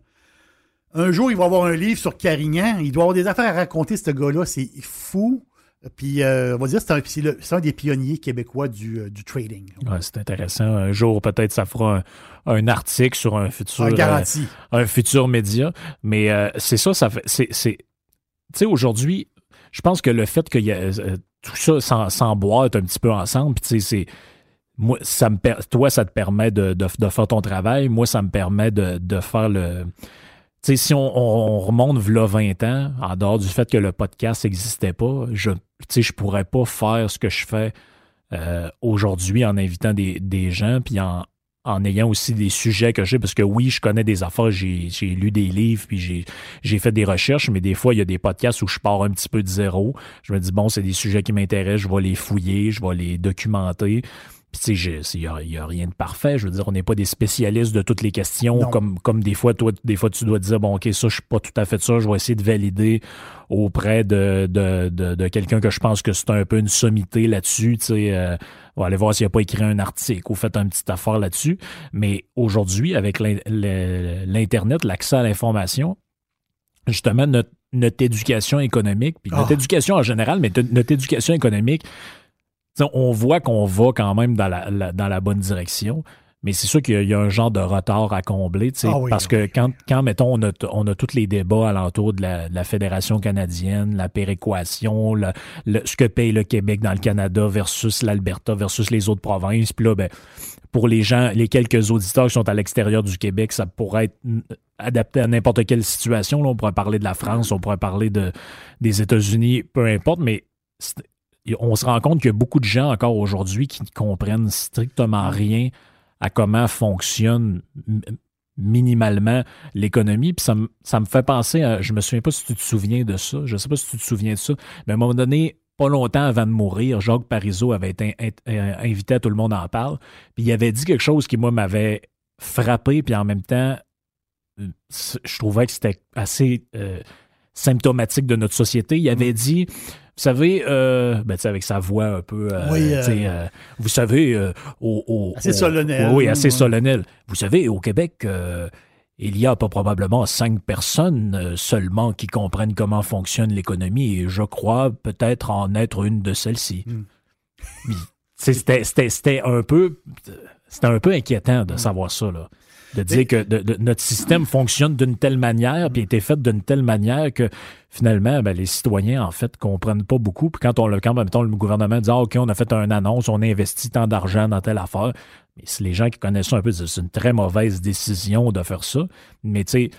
Un jour, il va avoir un livre sur Carignan. Il doit avoir des affaires à raconter, ce gars-là. C'est fou. Puis, euh, on va dire, c'est un, des pionniers québécois du, euh, trading. Ouais, c'est intéressant. Un jour, peut-être, ça fera un, article sur un futur. Un garantie. Euh, un futur média. Mais c'est ça, ça fait. C'est, tu sais, aujourd'hui, je pense que le fait que y a, tout ça s'emboîte un petit peu ensemble, puis tu sais, c'est. Moi, ça me toi, ça te permet de, de, faire ton travail. Moi, ça me permet de, de faire le si on, remonte v'là 20 ans, en dehors du fait que le podcast n'existait pas, je je pourrais pas faire ce que je fais euh, aujourd'hui en invitant des, gens, puis en, ayant aussi des sujets que j'ai, parce que oui, je connais des affaires, j'ai lu des livres, puis j'ai fait des recherches, mais des fois, il y a des podcasts où je pars un petit peu de zéro. Je me dis, bon, c'est des sujets qui m'intéressent, je vais les fouiller, je vais les documenter. Puis, tu sais, il n'y a, rien de parfait. Je veux dire, on n'est pas des spécialistes de toutes les questions, comme, comme des fois, toi, des fois, tu dois dire, bon, OK, ça, je suis pas tout à fait ça. Je vais essayer de valider auprès de, de, de, quelqu'un que je pense que c'est un peu une sommité là-dessus. Tu sais, euh, on va aller voir s'il n'a pas écrit un article ou fait une petite affaire là-dessus. Mais aujourd'hui, avec l'Internet, l'accès à l'information, justement, notre, notre éducation économique, puis notre ah. éducation en général, mais notre éducation économique, on voit qu'on va quand même dans la, dans la bonne direction. Mais c'est sûr qu'il y, a un genre de retard à combler, ah parce que quand, quand, mettons, on a, on a tous les débats alentour de la, de la Fédération canadienne, la péréquation, le, ce que paye le Québec dans le Canada versus l'Alberta versus les autres provinces. Puis là, ben, pour les gens, les quelques auditeurs qui sont à l'extérieur du Québec, ça pourrait être adapté à n'importe quelle situation. Là, on pourrait parler de la France, on pourrait parler de, des États-Unis, peu importe, mais on se rend compte qu'il y a beaucoup de gens encore aujourd'hui qui ne comprennent strictement rien à comment fonctionne minimalement l'économie. Puis ça, me, ça me fait penser à, je me souviens pas si tu te souviens de ça, je sais pas si tu te souviens de ça, mais à un moment donné, pas longtemps avant de mourir, Jacques Parizeau avait été invité à Tout le monde en parle, puis il avait dit quelque chose qui, moi, m'avait frappé, puis en même temps, euh, je trouvais que c'était assez euh, symptomatique de notre société. Il avait mm. dit vous savez, euh, ben, avec sa voix un peu, euh, euh, vous savez, au, assez solennel. Oui, assez solennel. Vous savez, au Québec, il y a pas probablement cinq personnes seulement qui comprennent comment fonctionne l'économie et je crois peut-être en être une de celles-ci. Hmm. C'était un peu, c'était un peu inquiétant de savoir ça là de dire que notre système fonctionne d'une telle manière, puis a été fait d'une telle manière que finalement, ben, les citoyens, en fait, comprennent pas beaucoup. Puis quand on le, quand, mettons, le gouvernement dit, ah, OK, on a fait une annonce, on a investi tant d'argent dans telle affaire. Mais c'est les gens qui connaissent ça un peu, c'est une très mauvaise décision de faire ça. Mais tu sais,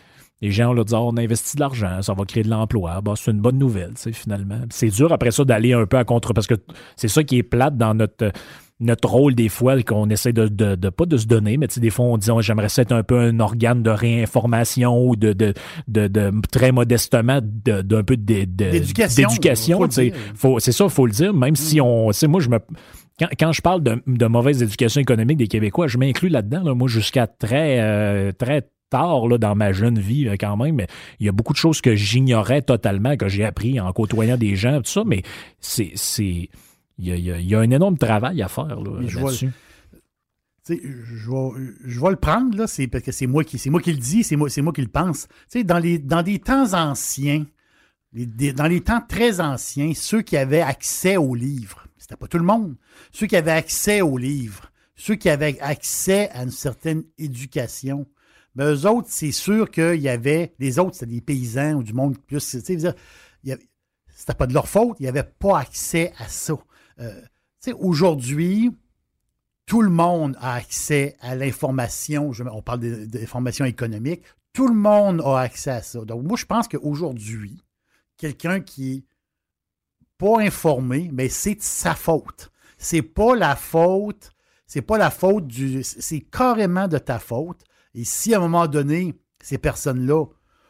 les gens leur disent ah, on a investi de l'argent, ça va créer de l'emploi. Bah, c'est une bonne nouvelle, finalement. C'est dur après ça d'aller un peu à contre parce que c'est ça qui est plate dans notre notre rôle des fois qu'on essaie de, de, pas de se donner, mais des fois on dit j'aimerais être un peu un organe de réinformation ou de, de, de, très modestement d'un peu d'éducation. C'est ça, il faut le dire, même si mm. on. Moi, je me. Quand, quand, je parle de, de, mauvaise éducation économique des Québécois, je m'inclus là-dedans. moi, jusqu'à très, euh, très tard là, dans ma jeune vie quand même. Mais il y a beaucoup de choses que j'ignorais totalement, que j'ai appris en côtoyant des gens, tout ça. Mais c'est il y, a, un énorme travail à faire là, là-dessus. Je vais, je vais le prendre, là, c'est parce que c'est moi qui c'est moi qui le dis, c'est moi, c'est moi qui le pense. dans, les, dans des temps anciens, dans les temps très anciens, ceux qui avaient accès aux livres, c'était pas tout le monde, ceux qui avaient accès aux livres, ceux qui avaient accès à une certaine éducation, mais eux autres, c'est sûr qu'il y avait, les autres, c'était des paysans ou du monde plus, c'était pas de leur faute, ils n'avaient pas accès à ça. Euh, aujourd'hui, tout le monde a accès à l'information. On parle d'information économique. Tout le monde a accès à ça. Donc, moi, je pense qu'aujourd'hui, quelqu'un qui est pas informé, mais c'est sa faute. C'est pas la faute, c'est pas la faute du. C'est carrément de ta faute. Et si à un moment donné, ces personnes-là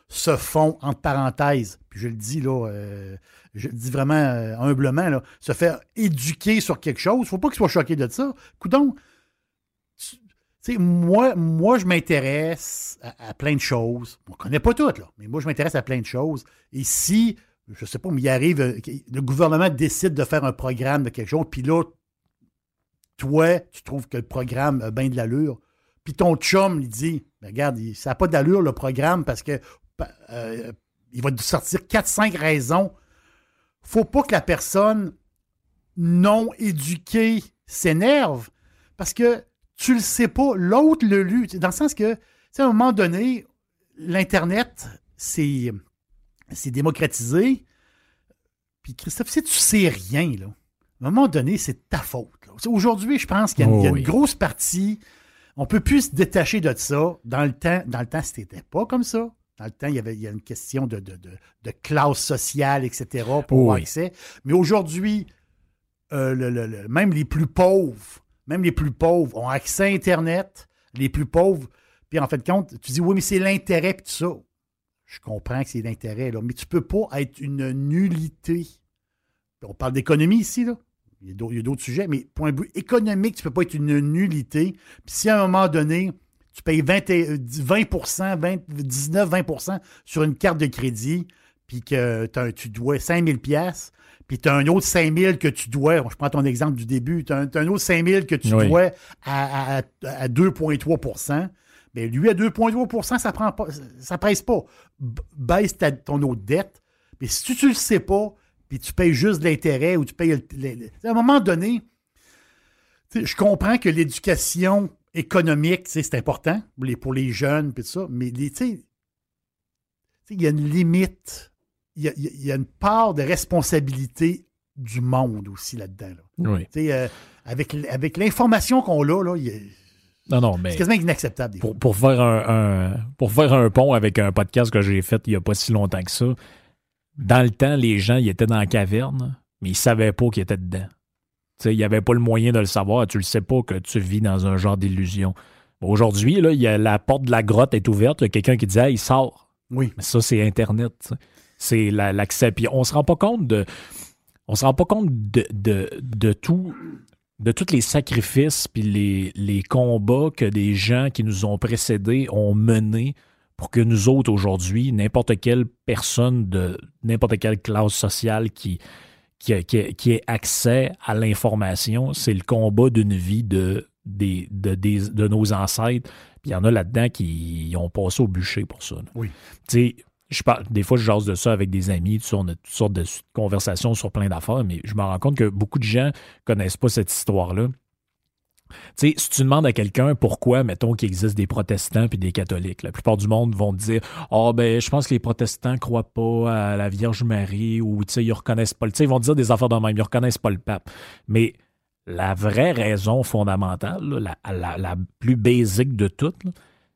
se font, entre parenthèses, puis je le dis là, euh, je le dis vraiment euh, humblement, là, se faire éduquer sur quelque chose, il ne faut pas qu'ils soient choqués de ça. Coudon, moi, moi, je m'intéresse à, plein de choses. On ne connaît pas toutes, là, mais moi, je m'intéresse à plein de choses. Et si, je ne sais pas, mais il arrive, euh, le gouvernement décide de faire un programme de quelque chose, puis là, toi, tu trouves que le programme a bien de l'allure, puis ton chum, il dit, ben, regarde, ça n'a pas d'allure le programme parce que euh, il va te sortir 4-5 raisons. faut pas que la personne non éduquée s'énerve parce que tu le sais pas, l'autre le lu. Dans le sens que, à un moment donné, l'Internet, c'est démocratisé. Puis Christophe, si tu sais rien, là, à un moment donné, c'est ta faute. Aujourd'hui, je pense qu'il y, a, une grosse partie. On peut plus se détacher de ça. Dans le temps, dans le temps, c'était pas comme ça. Dans le temps, il y avait il y a une question de, de, classe sociale, etc., pour avoir accès. Mais aujourd'hui, euh, même les plus pauvres, même les plus pauvres ont accès à Internet. Les plus pauvres, puis en fait, compte, tu dis oui, mais c'est l'intérêt, puis tout ça. Je comprends que c'est l'intérêt, là, mais tu ne peux pas être une nullité. On parle d'économie ici, là. Il y a d'autres sujets, mais point de vue économique, tu ne peux pas être une nullité. Puis si à un moment donné, tu payes 20, 20 19, 20% sur une carte de crédit, puis que tu dois 5000 pièces puis tu as un autre 5000 que tu dois, je prends ton exemple du début, tu as, un autre 5000 que tu dois à, à, 2,3% Bien, lui, à 2,3% ça prend pas, ça presse pas. Baisse ton autre dette, Mais si tu ne le sais pas, puis tu payes juste l'intérêt ou tu payes. à un moment donné, je comprends que l'éducation économique, c'est important pour les, pour les jeunes, puis tout ça, mais il y a une limite, il y a, une part de responsabilité du monde aussi là-dedans. Oui. Euh, avec, avec l'information qu'on a, là, non, non, mais c'est quasiment inacceptable. Pour, pour, faire un, pour faire un pont avec un podcast que j'ai fait il n'y a pas si longtemps que ça, dans le temps, les gens ils étaient dans la caverne, mais ils ne savaient pas qu'ils étaient dedans. Il n'y avait pas le moyen de le savoir. Tu ne le sais pas que tu vis dans un genre d'illusion. Aujourd'hui, la porte de la grotte est ouverte. Il y a quelqu'un qui dit il sort. Oui. Mais ça, c'est Internet. C'est l'accès. Puis on se rend pas compte de. On se rend pas compte de, de, tout. De tous les sacrifices puis les, les combats que des gens qui nous ont précédés ont menés pour que nous autres, aujourd'hui, n'importe quelle personne de n'importe quelle classe sociale qui, qui, ait accès à l'information, c'est le combat d'une vie de, de, de, nos ancêtres. Puis il y en a là-dedans qui ont passé au bûcher pour ça. Oui. Tu sais, je parle, des fois, je jase de ça avec des amis, on a toutes sortes de conversations sur plein d'affaires, mais je me rends compte que beaucoup de gens ne connaissent pas cette histoire-là. Si tu demandes à quelqu'un pourquoi, mettons qu'il existe des protestants puis des catholiques, la plupart du monde vont dire oh, ben, je pense que les protestants croient pas à la Vierge Marie ou, ils reconnaissent pas le. Ils vont dire des affaires de même, ils reconnaissent pas le pape. Mais la vraie raison fondamentale, la, plus basique de toutes,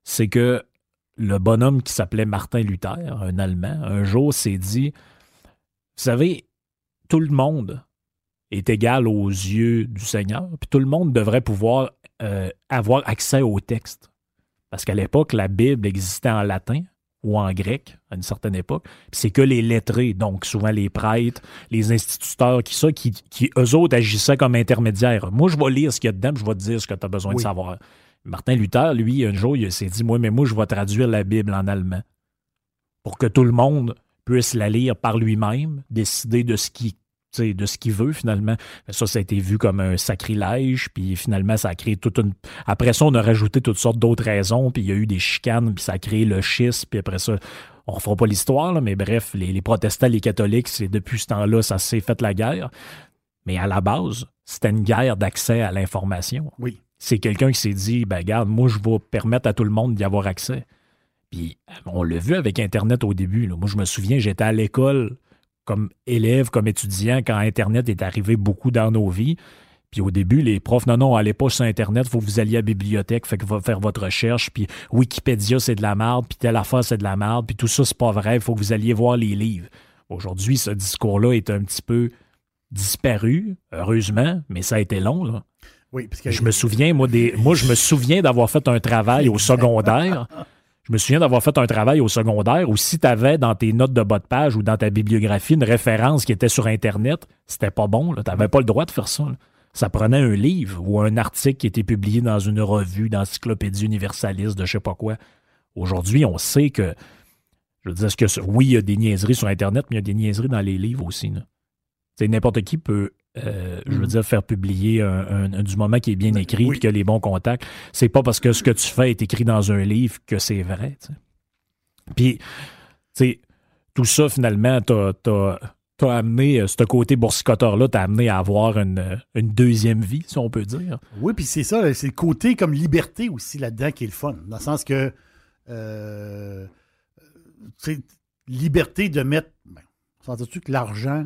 c'est que le bonhomme qui s'appelait Martin Luther, un Allemand, un jour s'est dit Vous savez, tout le monde est égal aux yeux du Seigneur. Puis tout le monde devrait pouvoir euh, avoir accès au texte. Parce qu'à l'époque, la Bible existait en latin ou en grec à une certaine époque. C'est que les lettrés, donc souvent les prêtres, les instituteurs, qui, ça, qui, qui, eux autres agissaient comme intermédiaires. Moi, je vais lire ce qu'il y a dedans, je vais te dire ce que tu as besoin de savoir. Martin Luther, lui, un jour, il s'est dit, moi, mais moi, je vais traduire la Bible en allemand pour que tout le monde puisse la lire par lui-même, décider de ce qui de ce qu'il veut finalement. Ça, ça a été vu comme un sacrilège, puis finalement, ça a créé toute une... Après ça, on a rajouté toutes sortes d'autres raisons, puis il y a eu des chicanes, puis ça a créé le schisme, puis après ça, on ne refera pas l'histoire, mais bref, les, protestants, les catholiques, c'est depuis ce temps-là, ça s'est fait la guerre. Mais à la base, c'était une guerre d'accès à l'information. Oui. C'est quelqu'un qui s'est dit, ben regarde, moi, je vais permettre à tout le monde d'y avoir accès. Puis on l'a vu avec Internet au début. Moi, je me souviens, j'étais à l'école comme élève, comme étudiant, quand Internet est arrivé beaucoup dans nos vies. Puis au début, les profs, non, non, allez pas sur Internet, il faut que vous alliez à la bibliothèque, fait que va faire votre recherche, puis Wikipédia, c'est de la merde, puis telle affaire, c'est de la merde, puis tout ça, c'est pas vrai, il faut que vous alliez voir les livres. Aujourd'hui, ce discours-là est un petit peu disparu, heureusement, mais ça a été long, là. Oui, parce que... Je me souviens, moi, des, moi je me souviens d'avoir fait un travail au secondaire je me souviens d'avoir fait un travail au secondaire où si tu avais dans tes notes de bas de page ou dans ta bibliographie une référence qui était sur Internet, c'était pas bon. Tu n'avais pas le droit de faire ça. Ça prenait un livre ou un article qui était publié dans une revue d'encyclopédie universaliste de je sais pas quoi. Aujourd'hui, on sait que, je veux dire, que oui, il y a des niaiseries sur Internet, mais il y a des niaiseries dans les livres aussi. N'importe qui peut euh, je veux mm. dire, faire publier un, du moment qui est bien ben, écrit et que les bons contacts. C'est pas parce que ce que tu fais est écrit dans un livre que c'est vrai. Puis, tu tout ça, finalement, t'as as, amené, euh, ce côté boursicoteur-là, t'as amené à avoir une, deuxième vie, si on peut dire. Oui, puis c'est ça, c'est le côté comme liberté aussi là-dedans qui est le fun. Dans le sens que, euh, liberté de mettre, ben, tu que l'argent euh,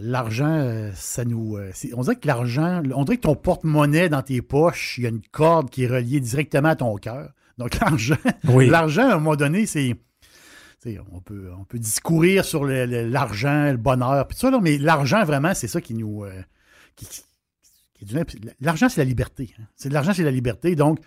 l'argent, euh, ça nous. Euh, on dirait que l'argent, on dirait que ton porte-monnaie dans tes poches, il y a une corde qui est reliée directement à ton cœur. Donc l'argent, l'argent, à un moment donné, c'est. On peut, on peut discourir sur l'argent, le, bonheur, puis ça, mais l'argent, vraiment, c'est ça qui nous. l'argent, c'est la liberté. Hein. C'est l'argent, c'est la liberté. Donc,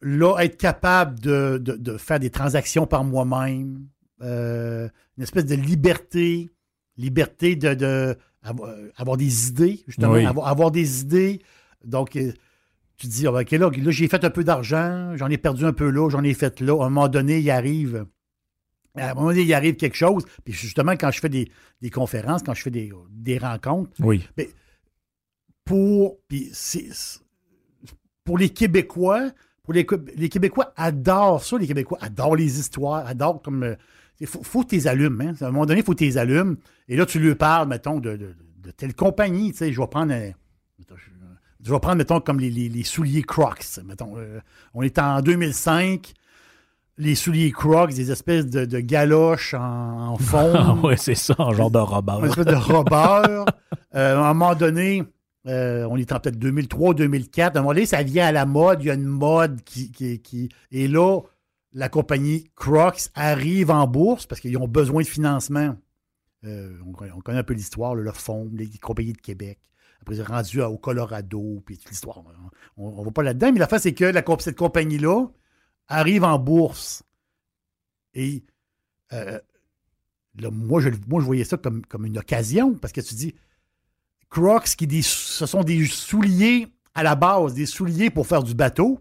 là, être capable de, de faire des transactions par moi-même, une espèce de liberté, liberté de, avoir, des idées, justement, avoir, des idées. Donc, euh, tu te dis, ah, OK, là, j'ai fait un peu d'argent, j'en ai perdu un peu là, j'en ai fait là. À un moment donné, il arrive. À un moment donné, il arrive quelque chose. Puis justement, quand je fais des, conférences, quand je fais des, rencontres, oui. Mais pour, puis pour les Québécois, pour les, les, Québécois adorent ça, les Québécois adorent les histoires, adorent comme euh, il faut, faut tes allumes. Hein? À un moment donné, il faut tes allumes. Et là, tu lui parles, mettons, de, telle compagnie. Tu sais, je vais prendre. je vais prendre, mettons, comme les, souliers Crocs. Mettons, euh, on est en 2005 les souliers Crocs, des espèces de, galoches en, en fond. oui, c'est ça, un genre de robeur. Une espèce de robeur. Euh, à un moment donné, euh, on est en peut-être 2003, 2004. À un moment donné, ça vient à la mode. Il y a une mode qui. qui, et là, la compagnie Crocs arrive en bourse parce qu'ils ont besoin de financement. Euh, on, connaît un peu l'histoire, leur fonds, les, compagnies de Québec. Après, ils sont rendus au Colorado, puis l'histoire. On ne va pas là-dedans, mais la fin, c'est que cette compagnie-là arrive en bourse. Et euh, moi, je, voyais ça comme, une occasion, parce que tu dis, Crocs, qui ce sont des souliers à la base, des souliers pour faire du bateau.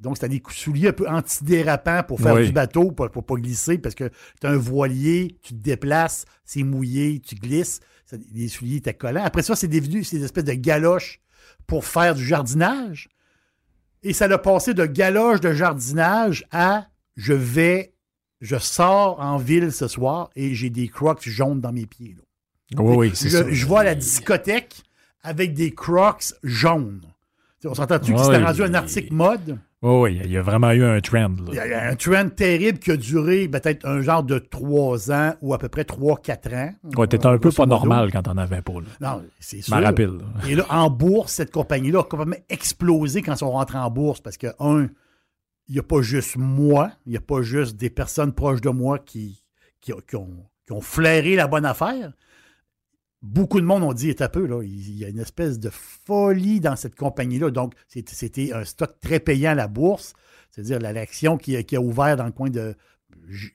Donc, c'est des souliers un peu antidérapants pour faire du bateau, pour ne pas glisser, parce que tu as un voilier, tu te déplaces, c'est mouillé, tu glisses. Les souliers étaient collants. Après ça, c'est devenu ces espèces de galoches pour faire du jardinage. Et ça l'a passé de galoches de jardinage à je vais, je sors en ville ce soir et j'ai des crocs jaunes dans mes pieds. Oui, oui, c'est ça. Je vois à la discothèque avec des crocs jaunes. On s'entend-tu que c'était rendu un article mode? Oui, il y a vraiment eu un trend. Il y a un trend terrible qui a duré peut-être un genre de trois ans ou à peu près trois, quatre ans. Ouais, t'étais un peu pas normal quand t'en avais pas. Non, c'est sûr. rapide. Et là, en bourse, cette compagnie-là a complètement explosé quand ils sont rentrés en bourse parce que, un, il n'y a pas juste moi, il n'y a pas juste des personnes proches de moi qui, qui, ont, qui ont flairé la bonne affaire beaucoup de monde ont dit, un peu, là, il y a une espèce de folie dans cette compagnie-là. Donc, c'était un stock très payant à la bourse. C'est-à-dire l'action qui, a ouvert dans le coin de. Je,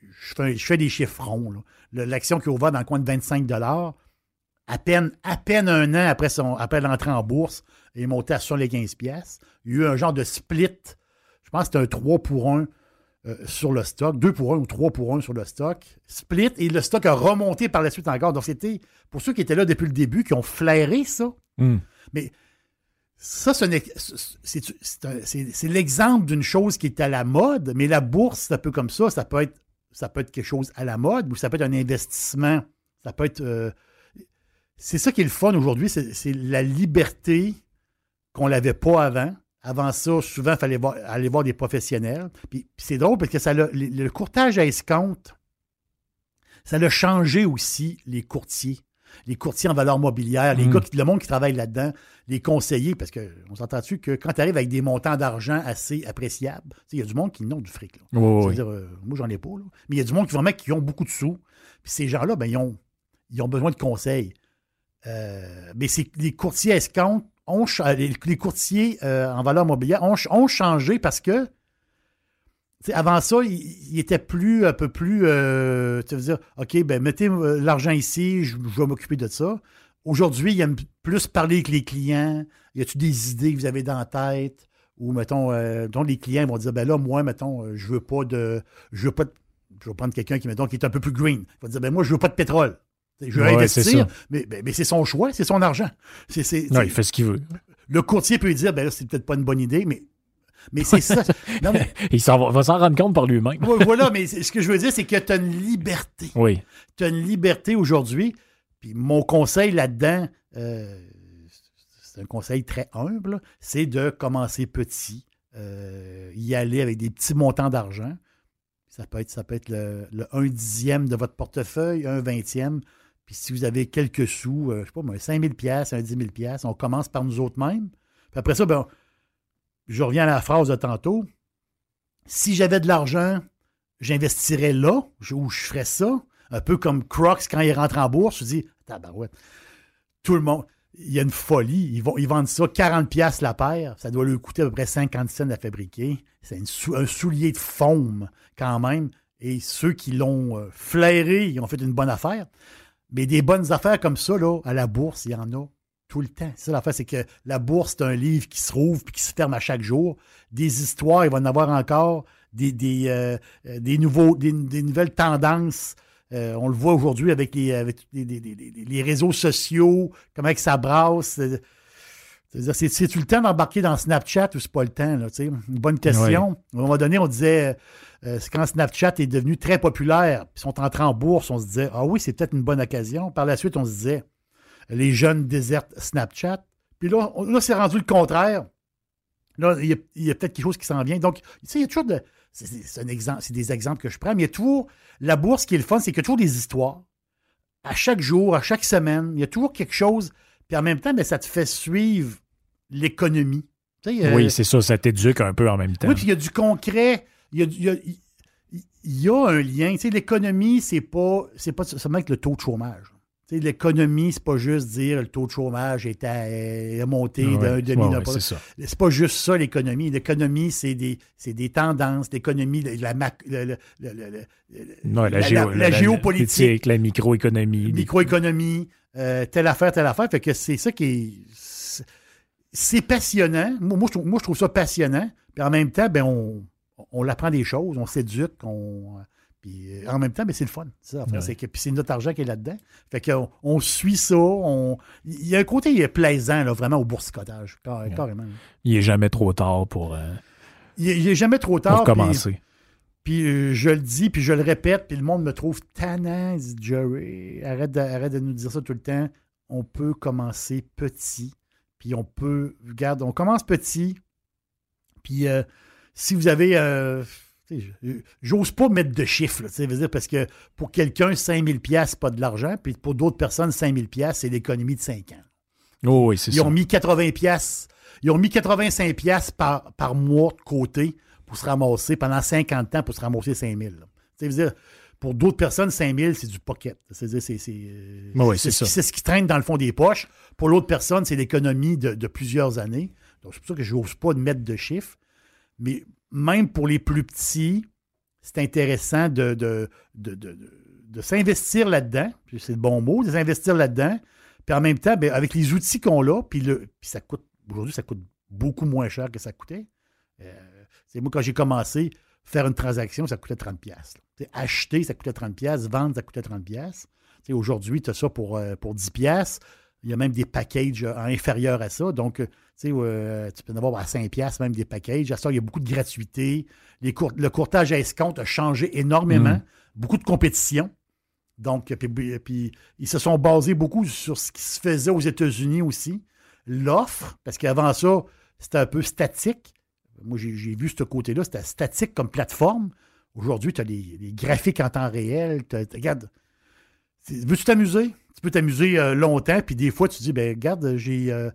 fais, des chiffrons. L'action qui a ouvert dans le coin de 25 à peine, à peine un an après, l'entrée en bourse, est monté à sur les 15 pièces. Il y a eu un genre de split. Je pense que c'était un 3 pour 1 euh, sur le stock, 2 pour 1 ou 3 pour 1 sur le stock, split, et le stock a remonté par la suite encore. Donc, c'était pour ceux qui étaient là depuis le début, qui ont flairé ça. Hmm. Mais ça, c'est l'exemple d'une chose qui est à la mode, mais la bourse, c'est un peu comme ça. Ça peut être, ça peut être quelque chose à la mode ou ça peut être un investissement. Ça peut être. Euh, c'est ça qui est le fun aujourd'hui, c'est la liberté qu'on n'avait pas avant. Avant ça, souvent, il fallait aller voir des professionnels. Puis, c'est drôle parce que ça le, courtage à escompte, ça a changé aussi les courtiers. Les courtiers en valeur mobilière, les mm. gars, le monde qui travaille là-dedans, les conseillers, parce qu'on s'entend-tu que quand tu arrives avec des montants d'argent assez appréciables, il y a du monde qui n'ont du fric. Là. dire euh, moi, j'en ai pas. Mais il y a du monde qui, vraiment, qui ont beaucoup de sous. Puis ces gens-là, ben, ils, ont, ils ont besoin de conseils. Euh, mais c'est les courtiers escomptes les, courtiers euh, en valeur mobilière ont, changé parce que avant ça, il, était plus, un peu plus, euh, tu veux dire, OK, ben mettez euh, l'argent ici, je, vais m'occuper de ça. Aujourd'hui, il aime plus parler avec les clients. Y a-tu des idées que vous avez dans la tête? Ou, mettons, les clients vont dire, ben là, moi, mettons, je veux pas de, je veux pas je vais prendre quelqu'un qui, mettons, qui est un peu plus green. Il va dire, ben moi, je veux pas de pétrole. Je veux investir, mais, mais, c'est son choix, c'est son argent. non, il fait ce qu'il veut. Le courtier peut lui dire, ben là, c'est peut-être pas une bonne idée, mais mais c'est ça. Il va, s'en rendre compte par lui-même. voilà, mais ce que je veux dire, c'est que tu as une liberté. Oui. Tu as une liberté aujourd'hui. Puis mon conseil là-dedans, euh, c'est un conseil très humble, c'est de commencer petit, euh, y aller avec des petits montants d'argent. Ça peut être, ça peut être le, le 1 dixième de votre portefeuille, un vingtième. Puis si vous avez quelques sous, euh, je sais pas moi, 5 000 un 10 000 on commence par nous autres mêmes. Puis après ça, ben, je reviens à la phrase de tantôt. Si j'avais de l'argent, j'investirais là, où je ferais ça. Un peu comme Crocs, quand il rentre en bourse, je dis, tabarouette, tout le monde, il y a une folie. Ils, vont, ils vendent ça 40 pièces la paire. Ça doit lui coûter à peu près 50 cents à fabriquer. C'est un soulier de faume quand même. Et ceux qui l'ont euh, flairé, ils ont fait une bonne affaire. Mais des bonnes affaires comme ça, là, à la bourse, il y en a tout le temps. Ça, l'affaire, c'est que la bourse, c'est un livre qui se rouvre puis qui se ferme à chaque jour. Des histoires, il va en avoir encore. Des, des, euh, des, nouveaux, des, nouvelles tendances. Euh, on le voit aujourd'hui avec, les, les, réseaux sociaux, comment que ça brasse. Euh, C'est-tu le temps d'embarquer dans Snapchat ou c'est pas le temps? Là, Une bonne question. À un moment donné, on disait, euh, c'est quand Snapchat est devenu très populaire, puis sont entrés en bourse, on se disait, ah oui, c'est peut-être une bonne occasion. Par la suite, on se disait, les jeunes désertent Snapchat. Puis là, là c'est rendu le contraire. Là, il y a, peut-être quelque chose qui s'en vient. Donc, tu sais, il y a toujours de. C'est un exemple, c'est des exemples que je prends, mais il y a toujours. La bourse qui est le fun, c'est qu'il y a toujours des histoires. À chaque jour, à chaque semaine, il y a toujours quelque chose. Puis en même temps, ben, ça te fait suivre l'économie. oui, c'est ça, ça t'éduque un peu en même temps. Oui, puis il y a du concret. Il y a, il y a, un lien. l'économie, c'est pas, c'est pas seulement avec le taux de chômage. L'économie, c'est pas juste dire le taux de chômage est, à, monté d'un demi ouais, c'est pas juste ça, l'économie. L'économie, c'est des, des tendances. L'économie, la, la, géopolitique. La microéconomie. Microéconomie, euh, telle affaire, telle affaire. Fait que c'est ça qui est. C'est passionnant. Moi, je trouve, ça passionnant. Puis en même temps, ben, on, on apprend des choses, on s'éduque, on euh, en même temps, mais c'est le fun. C'est puis c'est notre argent qui est là-dedans. Fait qu'on on suit ça. il y a un côté plaisant, là, vraiment, au boursicotage. Carrément. Il n'est jamais trop tard pour. Euh, il n'est jamais trop tard. Pour commencer. Puis, euh, je le dis, puis je le répète, puis le monde me trouve tannant, dit Jerry. Arrête de, arrête de nous dire ça tout le temps. On peut commencer petit. Puis on peut. Regarde, on commence petit. Puis si vous avez J'ose pas mettre de chiffres, dire, parce que pour quelqu'un, 5000 pièces pas de l'argent, puis pour d'autres personnes, 5000 pièces c'est l'économie de 5 ans. Oh oui, c'est Ils ont mis 80 pièces, ils ont mis 85 pièces par, par mois de côté pour se ramasser pendant 50 ans pour se ramasser 5000. dire pour d'autres personnes, 5000, c'est du pocket. C'est c'est ce qui traîne dans le fond des poches. Pour l'autre personne, c'est l'économie de, de, plusieurs années. Donc, c'est pour ça que je n'ose pas mettre de chiffres. Mais même pour les plus petits, c'est intéressant de, de, s'investir là-dedans. C'est le bon mot, de s'investir là-dedans. Puis en même temps, ben, avec les outils qu'on a, puis, le, puis ça coûte, aujourd'hui, ça coûte beaucoup moins cher que ça coûtait. Euh, c'est moi, quand j'ai commencé, faire une transaction, ça coûtait 30$. Acheter, ça coûtait 30$. Vendre, ça coûtait 30$. Aujourd'hui, tu as ça pour, euh, pour 10$. Il y a même des packages euh, inférieurs à ça. Donc, euh, tu peux en avoir à 5$ même des packages. À ça, il y a beaucoup de gratuité. le courtage à escompte a changé énormément. Mm. Beaucoup de compétition. Donc, puis, ils se sont basés beaucoup sur ce qui se faisait aux États-Unis aussi. L'offre, parce qu'avant ça, c'était un peu statique. Moi, j'ai vu ce côté-là, c'était statique comme plateforme. Aujourd'hui, tu as les, graphiques en temps réel. regarde, veux-tu t'amuser? tu peux t'amuser euh, longtemps, puis des fois, tu dis, ben regarde, euh,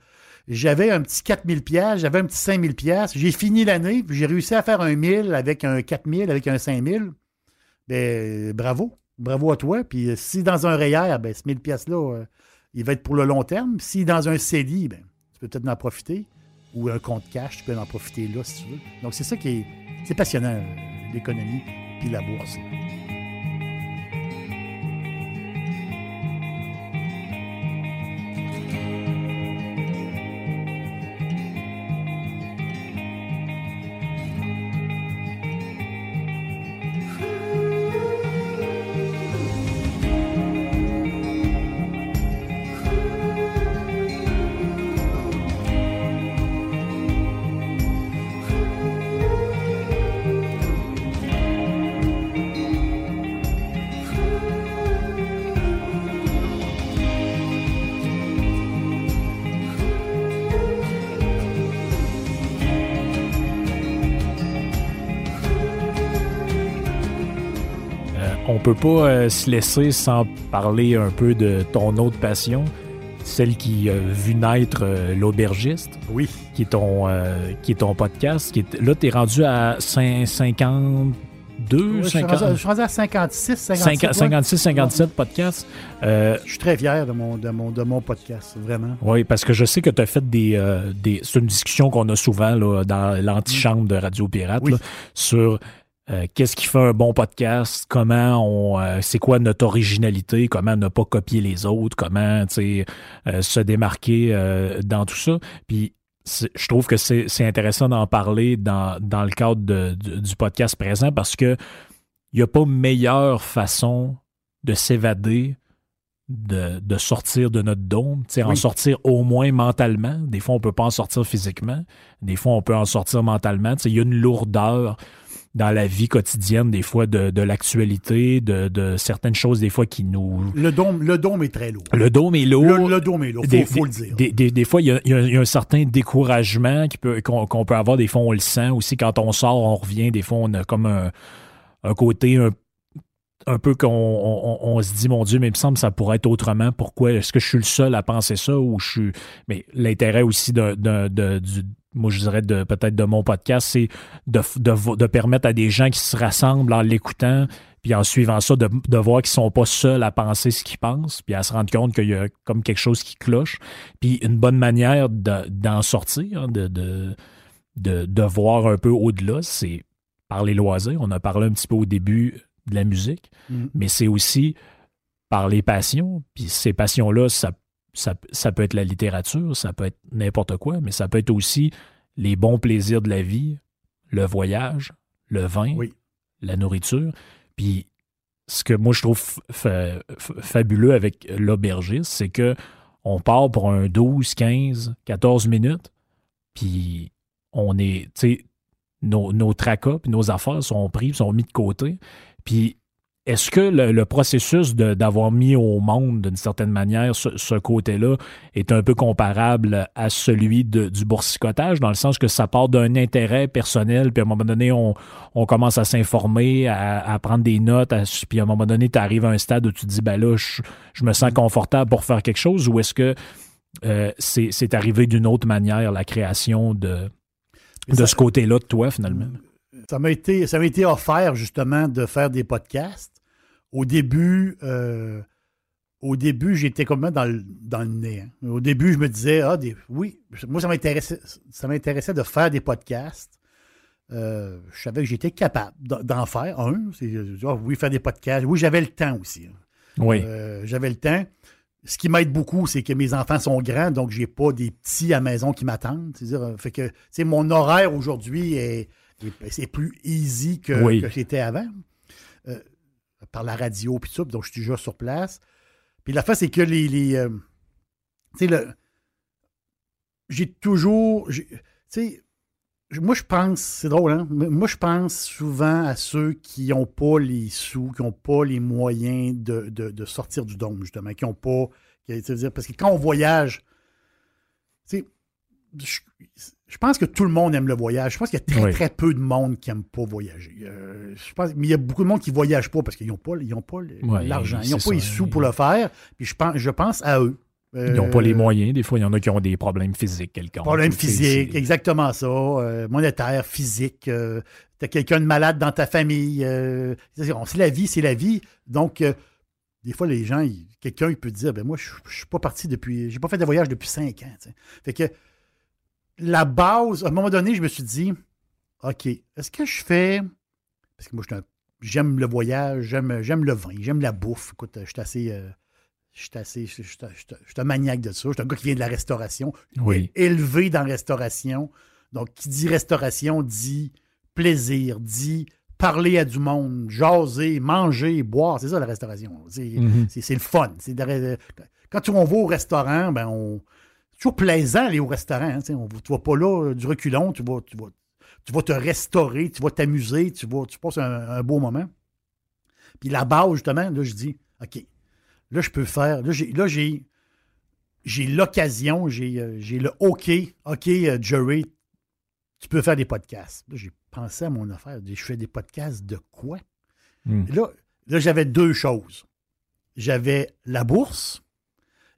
j'avais un petit 4000 pièces, j'avais un petit 5000 pièces, j'ai fini l'année, puis j'ai réussi à faire un 1000 avec un 4000, avec un 5000. Ben bravo, bravo à toi. Puis euh, si dans un REER, ben ce 1000 pièces-là, il va être pour le long terme. Si dans un CELI, ben, tu peux peut-être en profiter. Ou un compte cash, tu peux en profiter là si tu veux. Donc c'est ça qui est, c'est passionnant, l'économie puis la bourse. Pas euh, se laisser sans parler un peu de ton autre passion, celle qui a vu naître euh, l'aubergiste. Oui. Qui est ton, euh, qui est ton podcast. Qui est, là, tu es rendu à 52. je, suis rendu, à 56, 57. 56, 57 podcasts. je suis très fier de mon, de mon, de mon podcast, vraiment. Oui, parce que je sais que tu as fait des. des c'est une discussion qu'on a souvent là, dans l'antichambre de Radio Pirate sur euh, qu'est-ce qui fait un bon podcast, comment on, euh, c'est quoi notre originalité, comment ne pas copier les autres, comment euh, se démarquer dans tout ça? Puis je trouve que c'est intéressant d'en parler dans, dans, le cadre du podcast présent parce que il n'y a pas meilleure façon de s'évader de, sortir de notre dôme, en sortir au moins mentalement. Des fois, on peut pas en sortir physiquement. Des fois, on peut en sortir mentalement. Il y a une lourdeur dans la vie quotidienne, des fois, de, l'actualité, de, certaines choses, des fois, qui nous... Le dôme, le dôme est très lourd. Le dôme est lourd. Le, dôme est lourd, il faut, le dire. Des, fois, il y, a, un certain découragement qu'on peut avoir. Des fois, on le sent aussi. Quand on sort, on revient. Des fois, on a comme un, un côté un un peu qu'on on, se dit, mon Dieu, mais il me semble que ça pourrait être autrement. Pourquoi? Est-ce que je suis le seul à penser ça ou je suis. Mais l'intérêt aussi de, de, du, moi je dirais de peut-être de mon podcast, c'est de, de, permettre à des gens qui se rassemblent en l'écoutant, puis en suivant ça, de, voir qu'ils sont pas seuls à penser ce qu'ils pensent, puis à se rendre compte qu'il y a comme quelque chose qui cloche. Puis une bonne manière d'en sortir, de, de, de, voir un peu au-delà, c'est par les loisirs. On a parlé un petit peu au début de la musique, mm. mais c'est aussi par les passions. Puis ces passions-là, ça, ça, peut être la littérature, ça peut être n'importe quoi, mais ça peut être aussi les bons plaisirs de la vie, le voyage, le vin, la nourriture. Puis ce que moi je trouve fabuleux avec l'aubergiste, c'est que on part pour un 12, 15, 14 minutes, puis on est, tu sais, nos, nos tracas puis nos affaires sont pris, sont mis de côté. Puis est-ce que le, processus d'avoir mis au monde, d'une certaine manière, ce, côté-là est un peu comparable à celui du boursicotage, dans le sens que ça part d'un intérêt personnel, puis à un moment donné, on, commence à s'informer, à, prendre des notes, puis à un moment donné, tu arrives à un stade où tu te dis, ben là, je, me sens confortable pour faire quelque chose, ou est-ce que euh, c'est arrivé d'une autre manière, la création de, de ce côté-là de toi, finalement? Ça m'a été, ça été offert justement de faire des podcasts. Au début, euh, au début, j'étais complètement dans le, dans le nez. Hein. Au début, je me disais, ah, des, oui, moi, ça m'intéressait, ça m'intéressait de faire des podcasts. Euh, je savais que j'étais capable d'en faire un. Ah, oui, faire des podcasts. Oui, j'avais le temps aussi. Hein. Oui. Euh, j'avais le temps. Ce qui m'aide beaucoup, c'est que mes enfants sont grands, donc j'ai pas des petits à la maison qui m'attendent. C'est-à-dire, fait que, mon horaire aujourd'hui est, c'est plus easy que, j'étais avant. Par la radio, puis ça, donc je suis déjà sur place. Puis la fin, c'est que les. euh, tu sais, le. J'ai toujours. Tu sais, moi, je pense, c'est drôle, hein? Moi, je pense souvent à ceux qui n'ont pas les sous, qui n'ont pas les moyens de, sortir du dôme, justement, qui n'ont pas. parce que quand on voyage, tu sais, je pense que tout le monde aime le voyage. Je pense qu'il y a très, très peu de monde qui n'aime pas voyager. Euh, je pense, mais il y a beaucoup de monde qui ne voyage pas parce qu'ils n'ont pas, ils pas l'argent. ils n'ont pas les sous pour le faire. Puis je pense, je pense à eux. ils n'ont pas les euh, moyens. Des fois, il y en a qui ont des problèmes physiques quelconques. Problèmes physiques, exactement ça. Euh, monétaire, physique. tu as quelqu'un de malade dans ta famille. c'est la vie, c'est la vie. Donc, des fois, les gens, quelqu'un peut dire ben moi, je ne suis pas parti depuis. J'ai pas fait de voyage depuis cinq ans. Fait que la base, à un moment donné, je me suis dit, OK, est-ce que je fais. Parce que moi, j'aime le voyage, j'aime, j'aime le vin, j'aime la bouffe. Écoute, je suis assez. Euh, je suis assez. Je suis un maniaque de ça. Je suis un gars qui vient de la restauration. Oui. Élevé dans la restauration. Donc, qui dit restauration dit plaisir, dit parler à du monde, jaser, manger, boire. C'est ça la restauration. C'est, mm-hmm. le fun. C'est quand on va au restaurant, ben on, toujours plaisant aller au restaurant. Hein, on, tu vas pas là euh, du reculon, tu vas, tu, vas, tu vas te restaurer, tu vas t'amuser, tu vas tu passes un, beau moment. Puis là-bas, justement, là, je dis, OK, là, je peux faire. Là, j'ai, là, j'ai, j'ai l'occasion, j'ai, euh, j'ai le OK, OK, euh, Jerry, tu peux faire des podcasts. Là, j'ai pensé à mon affaire. Je fais des podcasts de quoi? Hmm. Là, là, j'avais deux choses. J'avais la bourse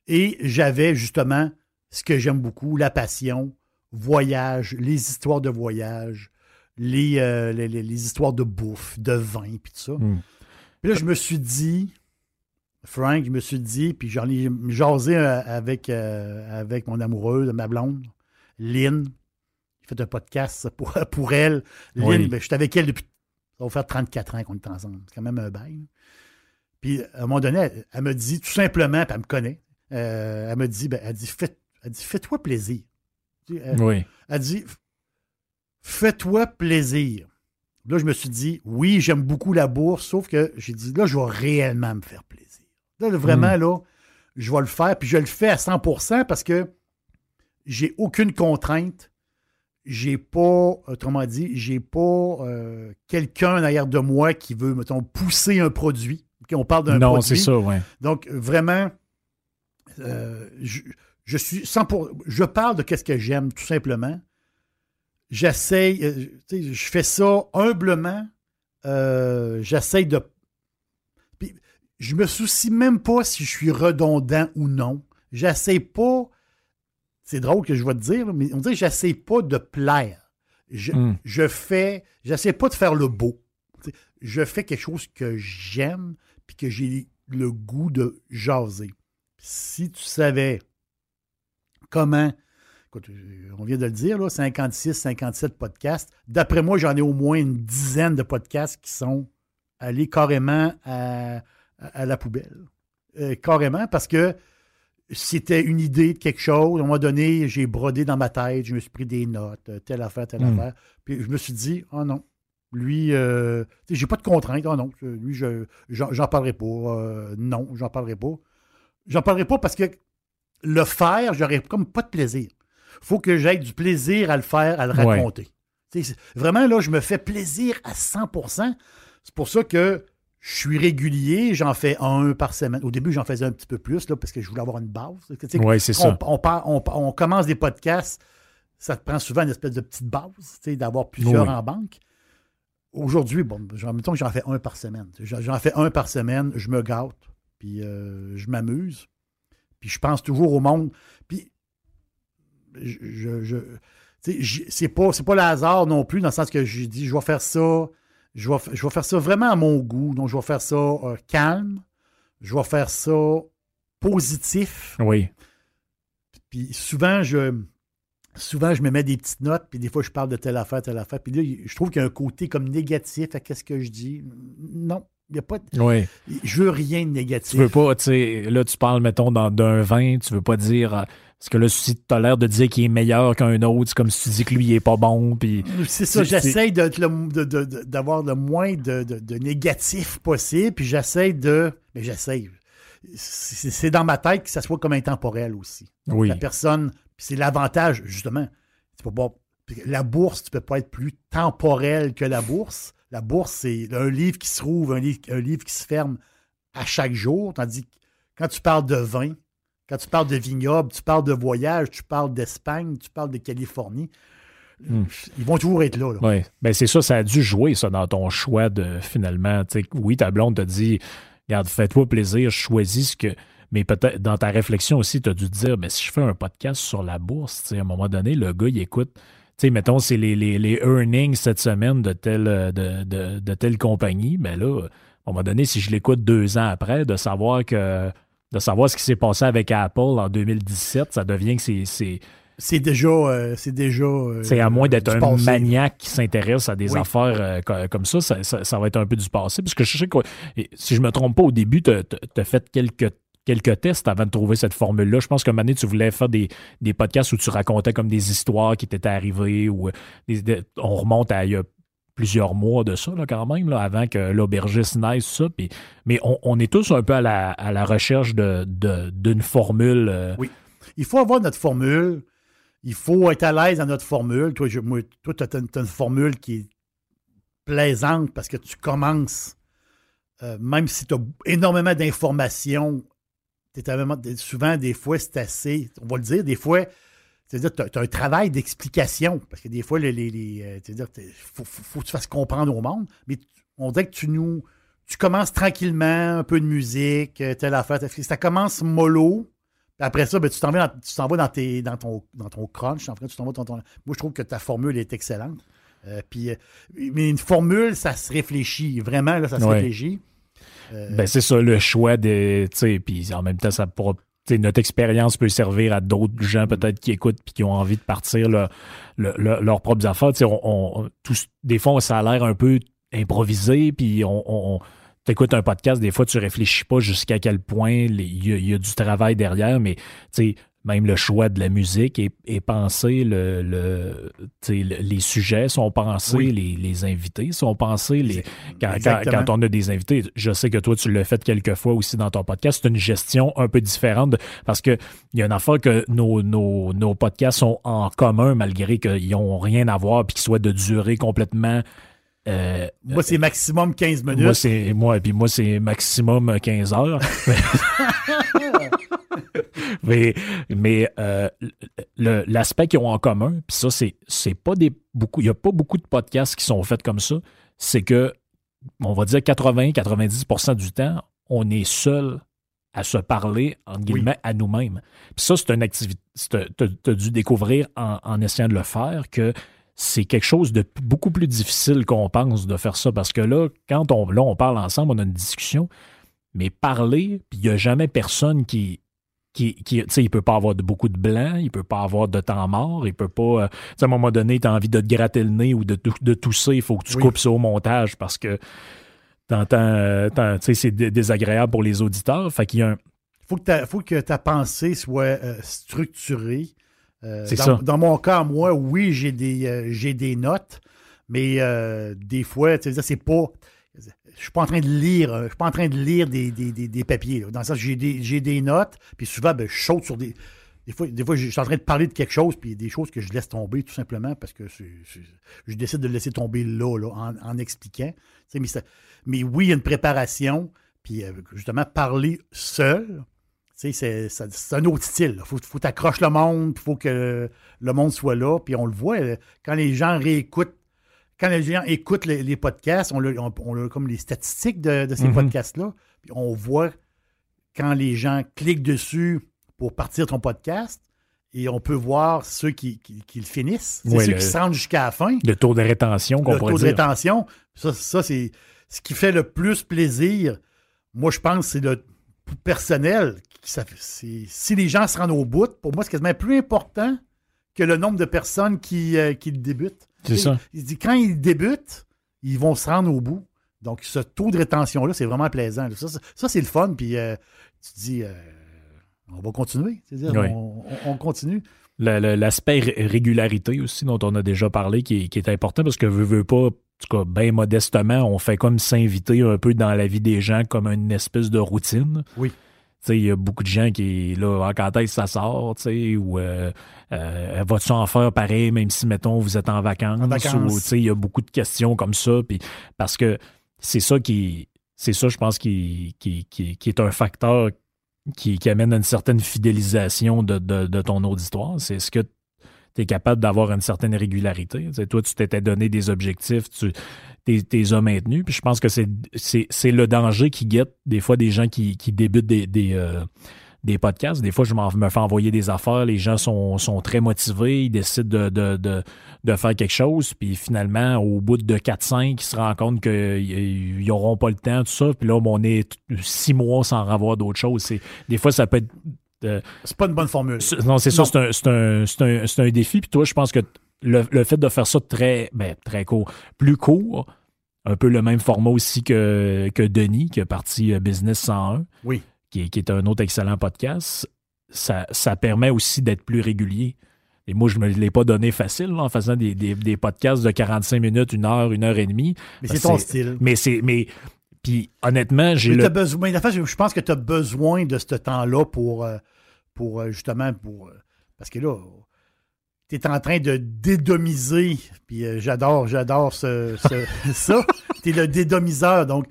et j'avais justement ce que j'aime beaucoup, la passion, voyage, les histoires de voyage, les, euh, les, histoires de bouffe, de vin, puis tout ça. Hmm. Puis là, je me suis dit, Frank, je me suis dit, puis j'en ai jasé euh, avec, euh, avec mon amoureuse, ma blonde, Lynn. J'ai fait un podcast pour, pour elle. Lynn, ben, je suis avec elle depuis. Ça va faire 34 ans qu'on est ensemble. C'est quand même un bail. Puis à un moment donné, elle, me dit tout simplement, puis elle me connaît, elle me dit, ben, elle dit, fais, elle dit Fais-toi plaisir. Elle, oui. Elle dit Fais-toi plaisir. Là, je me suis dit Oui, j'aime beaucoup la bourse, sauf que j'ai dit Là, je vais réellement me faire plaisir. Là, vraiment, hmm. là, je vais le faire. Puis je le fais à 100% parce que j'ai aucune contrainte. J'ai pas, autrement dit, j'ai pas euh, quelqu'un derrière de moi qui veut, mettons, pousser un produit. on parle d'un produit. Non, c'est ça, oui. Donc, vraiment, euh, je, suis 100 je parle de qu'est-ce que j'aime, tout simplement. J'essaye, euh, je fais ça humblement. J'essaye de je me soucie même pas si je suis redondant ou non. J'essaie pas. C'est drôle que je vais te dire, mais on dirait que j'essaie pas de plaire. Je, hmm. je fais. J'essaie pas de faire le beau. Je fais quelque chose que j'aime puis que j'ai le goût de jaser. Si tu savais comment. Écoute, on vient de le dire, là, 56, 57 podcasts. D'après moi, j'en ai au moins une dizaine de podcasts qui sont allés carrément à à, la poubelle. Euh, carrément, parce que c'était une idée de quelque chose. À un moment donné, j'ai brodé dans ma tête, je me suis pris des notes, euh, telle affaire, telle hmm. affaire. Puis je me suis dit, oh non, lui, euh, j'ai pas de contrainte, oh non, lui, je, j'en, parlerai pas. Euh, non, j'en parlerai pas. J'en parlerai pas parce que le faire, j'aurais comme pas de plaisir. faut que j'aie du plaisir à le faire, à le raconter. Vraiment, là, je me fais plaisir à 100% C'est pour ça que je suis régulier, j'en fais un par semaine. Au début, j'en faisais un petit peu plus là, parce que je voulais avoir une base. Oui, c'est ça. On, commence des podcasts, ça te prend souvent une espèce de petite base, d'avoir plusieurs en banque. Aujourd'hui, bon, mettons que j'en fais un par semaine. J'en fais un par semaine, je me gâte, puis euh, je m'amuse, puis je pense toujours au monde. Puis, je, je, c'est pas, pas le hasard non plus, dans le sens que je dis, je vais faire ça je vais, faire ça vraiment à mon goût. Donc, je vais faire ça euh, calme. Je vais faire ça positif. Oui. Puis souvent, je, souvent, je me mets des petites notes, puis des fois, je parle de telle affaire, telle affaire. Puis là, je trouve qu'il y a un côté comme négatif à qu'est-ce que je dis. Non, n'y a pas de... Oui. Je veux rien de négatif. Tu veux pas, tu sais, là, tu parles, mettons, d'un vin, tu veux pas dire parce que là, si tu as l'air de dire qu'il est meilleur qu'un autre, c'est comme si tu dis que lui, il est pas bon. Puis, c'est ça, j'essaie d'avoir le, moins de, négatif possible, puis j'essaie de. Mais j'essaie. C'est dans ma tête que ça soit comme intemporel aussi. Oui. La personne, c'est l'avantage, justement. la bourse, tu peux pas être plus temporel que la bourse. La bourse, c'est un livre qui se rouvre, un livre, un livre qui se ferme à chaque jour, tandis que quand tu parles de vin, quand tu parles de vignoble, tu parles de voyage, tu parles d'Espagne, tu parles de Californie. Hmm. Ils vont toujours être là. Oui, ben c'est ça, ça a dû jouer ça dans ton choix de finalement. Oui, ta blonde t'a dit Regarde, fais-toi plaisir, choisis ce que. Mais peut-être dans ta réflexion aussi, tu as dû te dire mais si je fais un podcast sur la bourse, à un moment donné, le gars, il écoute. Tu sais, mettons, c'est les, les, earnings cette semaine de telle, de, de, de telle compagnie. Mais là, à un moment donné, si je l'écoute deux ans après, de savoir que de savoir ce qui s'est passé avec Apple en 2017, ça devient que c'est. C'est déjà. Euh, c'est déjà. Euh, c'est à moins d'être un maniaque qui s'intéresse à des affaires euh, comme ça ça, va être un peu du passé. Parce que je sais que, si je me trompe pas, au début, tu as, fait quelques quelques tests avant de trouver cette formule-là. Je pense qu'à un moment donné, tu voulais faire des, podcasts où tu racontais comme des histoires qui t'étaient arrivées ou on remonte à il y a plusieurs mois de ça, là, quand même, là, avant que l'aubergiste naisse, ça. mais on, est tous un peu à la, à la recherche d'une de, formule. Euh. Oui. Il faut avoir notre formule. Il faut être à l'aise dans notre formule. Toi, tu as, une formule qui est plaisante parce que tu commences, euh, même si tu as énormément d'informations, souvent, des fois, c'est assez, on va le dire, des fois, c'est-à-dire, tu as, un travail d'explication, parce que des fois, il euh, faut, faut, que tu fasses comprendre au monde, mais on dirait que tu nous. Tu commences tranquillement, un peu de musique, euh, telle affaire. Ça commence mollo. Après ça, ben, tu t'en vas, dans, dans, tes, dans, ton, dans ton crunch. En fait, tu t'en vas dans ton, moi, je trouve que ta formule est excellente. Euh, puis, mais une formule, ça se réfléchit. Vraiment, là, ça se réfléchit. Ben, c'est ça, le choix de. Puis en même temps, ça pourra notre expérience peut servir à d'autres gens peut-être qui écoutent et qui ont envie de partir leurs propres affaires. On, des fois, ça a l'air un peu improvisé, puis on, t'écoutes un podcast, des fois, tu réfléchis pas jusqu'à quel point il y, a du travail derrière, mais même le choix de la musique est, pensé, le, le, les sujets sont pensés, les, les, invités sont pensés. Les, quand, quand, on a des invités, je sais que toi, tu l'as fait quelques fois aussi dans ton podcast, c'est une gestion un peu différente parce qu'il y a une affaire que nos, nos, nos podcasts sont en commun malgré qu'ils n'ont rien à voir puis qu'ils soient de durée complètement euh, moi, c'est maximum 15 minutes. Moi, c'est moi, puis moi, c'est maximum 15 heures. mais mais euh, l'aspect qu'ils ont en commun, puis ça, c'est, c'est pas des beaucoup. Il n'y a pas beaucoup de podcasts qui sont faits comme ça. C'est que, on va dire 80-90% du temps, on est seul à se parler, en guillemets, à nous-mêmes. Puis ça, c'est une activité. Tu as dû découvrir en, en essayant de le faire que c'est quelque chose de beaucoup plus difficile qu'on pense de faire ça parce que là, quand on, là, on parle ensemble, on a une discussion, mais parler, puis il n'y a jamais personne qui. Qui, qui tu sais, il peut pas avoir de, beaucoup de blanc, il peut pas avoir de temps mort, il peut pas. Euh, à un moment donné, tu as envie de te gratter le nez ou de, de, tousser, il faut que tu coupes ça au montage parce que t'entends, euh, tu sais, c'est désagréable pour les auditeurs. Fait qu'il y a un. Faut que, ta, faut que ta pensée soit euh, structurée euh, dans, dans, mon cas, moi, oui, j'ai des, euh, des notes, mais des fois, tu sais, c'est pas. Je suis pas en train de lire, je suis pas en train de lire des, des, papiers. Dans ça, j'ai des, des notes, puis souvent, ben, je saute sur des. Des fois, des fois, je suis en train de parler de quelque chose, puis des choses que je laisse tomber tout simplement parce que je décide de le laisser tomber là, là en, expliquant. Mais, oui, il y a une préparation, puis justement, parler seul, c'est un autre style. Il faut, faut t'accrocher le monde, il faut que le monde soit là. Puis on le voit, euh, quand les gens réécoutent, quand les gens écoutent les, podcasts, on a, comme les statistiques de, ces mm-hmm. podcasts-là. Puis on voit quand les gens cliquent dessus pour partir ton podcast. Et on peut voir ceux qui, le finissent. C'est ceux qui se rendent jusqu'à la fin. Le taux de rétention qu'on pourrait dire. Le taux de rétention, ça, ça c'est ce qui fait le plus plaisir. Moi, je pense c'est le personnel si les gens se rendent au bout, pour moi, c'est quasiment plus important que le nombre de personnes qui, euh, qui débutent. C'est ça. Il dit quand ils débutent, ils vont se rendre au bout. Donc, ce taux de rétention-là, c'est vraiment plaisant. Ça, c'est le fun. Puis, euh, tu dis, euh, on va continuer. on, continue. L'aspect régularité aussi, dont on a déjà parlé, qui est, important parce que veut, veut pas, en tout cas, bien modestement, on fait comme s'inviter un peu dans la vie des gens comme une espèce de routine. Oui il y a beaucoup de gens qui, là, ah, quand est-ce que ça sort, ou euh, euh, vas-tu en faire pareil, même si, mettons, vous êtes en vacances, il y a beaucoup de questions comme ça, puis parce que c'est ça qui, c'est ça, je pense, qui, qui, qui, est un facteur qui, amène à une certaine fidélisation de, de ton auditoire. C'est ce que tu es capable d'avoir une certaine régularité. toi, tu t'étais donné des objectifs, tu t'es as maintenus. Puis je pense que c'est le danger qui guette des fois des gens qui, qui débutent des, des, euh, des podcasts. Des fois, je me fais envoyer des affaires, les gens sont, sont très motivés, ils décident de, de, de, de, faire quelque chose, puis finalement, au bout de 4-5, ils se rendent compte qu'ils n'auront pas le temps, tout ça, puis là, on est six mois sans avoir d'autres choses. Des fois, ça peut être c'est pas une bonne formule. Non, c'est ça, c'est un, un, un, défi. Puis toi, je pense que le, fait de faire ça très, ben, très court, plus court, un peu le même format aussi que, que Denis, qui a parti euh, Business 101, oui. qui, est un autre excellent podcast, ça, ça permet aussi d'être plus régulier. Et moi, je ne me l'ai pas donné facile en faisant des, des, podcasts de 45 minutes, une heure, une heure et demie. Mais c'est ton style. Mais c'est. Mais, puis honnêtement, j'ai le. Besoin, je pense que tu as besoin de ce temps-là pour, euh, pour euh, justement pour. Parce que là, tu es en train de dédomiser, puis euh, j'adore, j'adore ce, ça. Tu es le dédomiseur, donc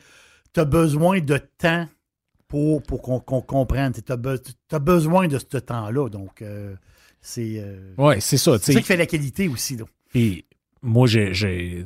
tu as besoin de temps pour, pour qu'on comprenne. Tu as, besoin de ce temps-là, donc euh, c'est. Euh, ouais, c'est ça. C'est ça qui fait la qualité aussi. Puis moi, j'ai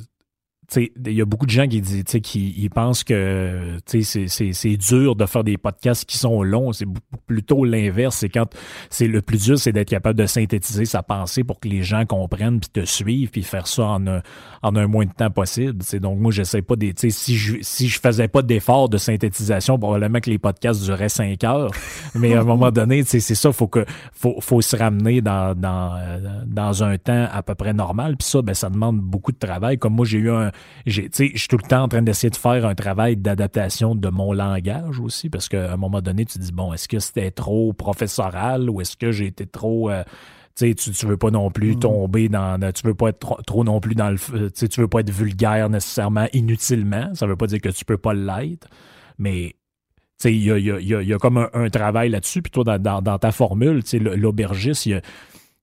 il y a beaucoup de gens qui, disent, qui ils pensent que c'est dur de faire des podcasts qui sont longs. C'est plutôt l'inverse. C'est quand c'est le plus dur, c'est d'être capable de synthétiser sa pensée pour que les gens comprennent puis te suivent puis faire ça en un, en un moins de temps possible. donc moi, j'essaie pas des. Si je si je faisais pas d'effort de synthétisation, probablement que les podcasts duraient cinq heures. Mais à un moment donné, c'est ça, faut que faut, faut se ramener dans, dans, dans un temps à peu près normal. Puis ça, ben, ça demande beaucoup de travail. Comme moi, j'ai eu un j'ai, je suis tout le temps en train d'essayer de faire un travail d'adaptation de mon langage aussi, parce qu'à un moment donné, tu dis, bon, est-ce que c'était trop professoral ou est-ce que j'ai été trop... Euh, tu, tu veux pas non plus mm. tomber dans. Tu veux pas être trop, non plus dans le. Tu veux pas être vulgaire nécessairement inutilement. Ça veut pas dire que tu peux pas l'être. Mais il y a, y, a, comme un, travail là-dessus. Puis toi, dans, ta formule, l'aubergiste, il y a.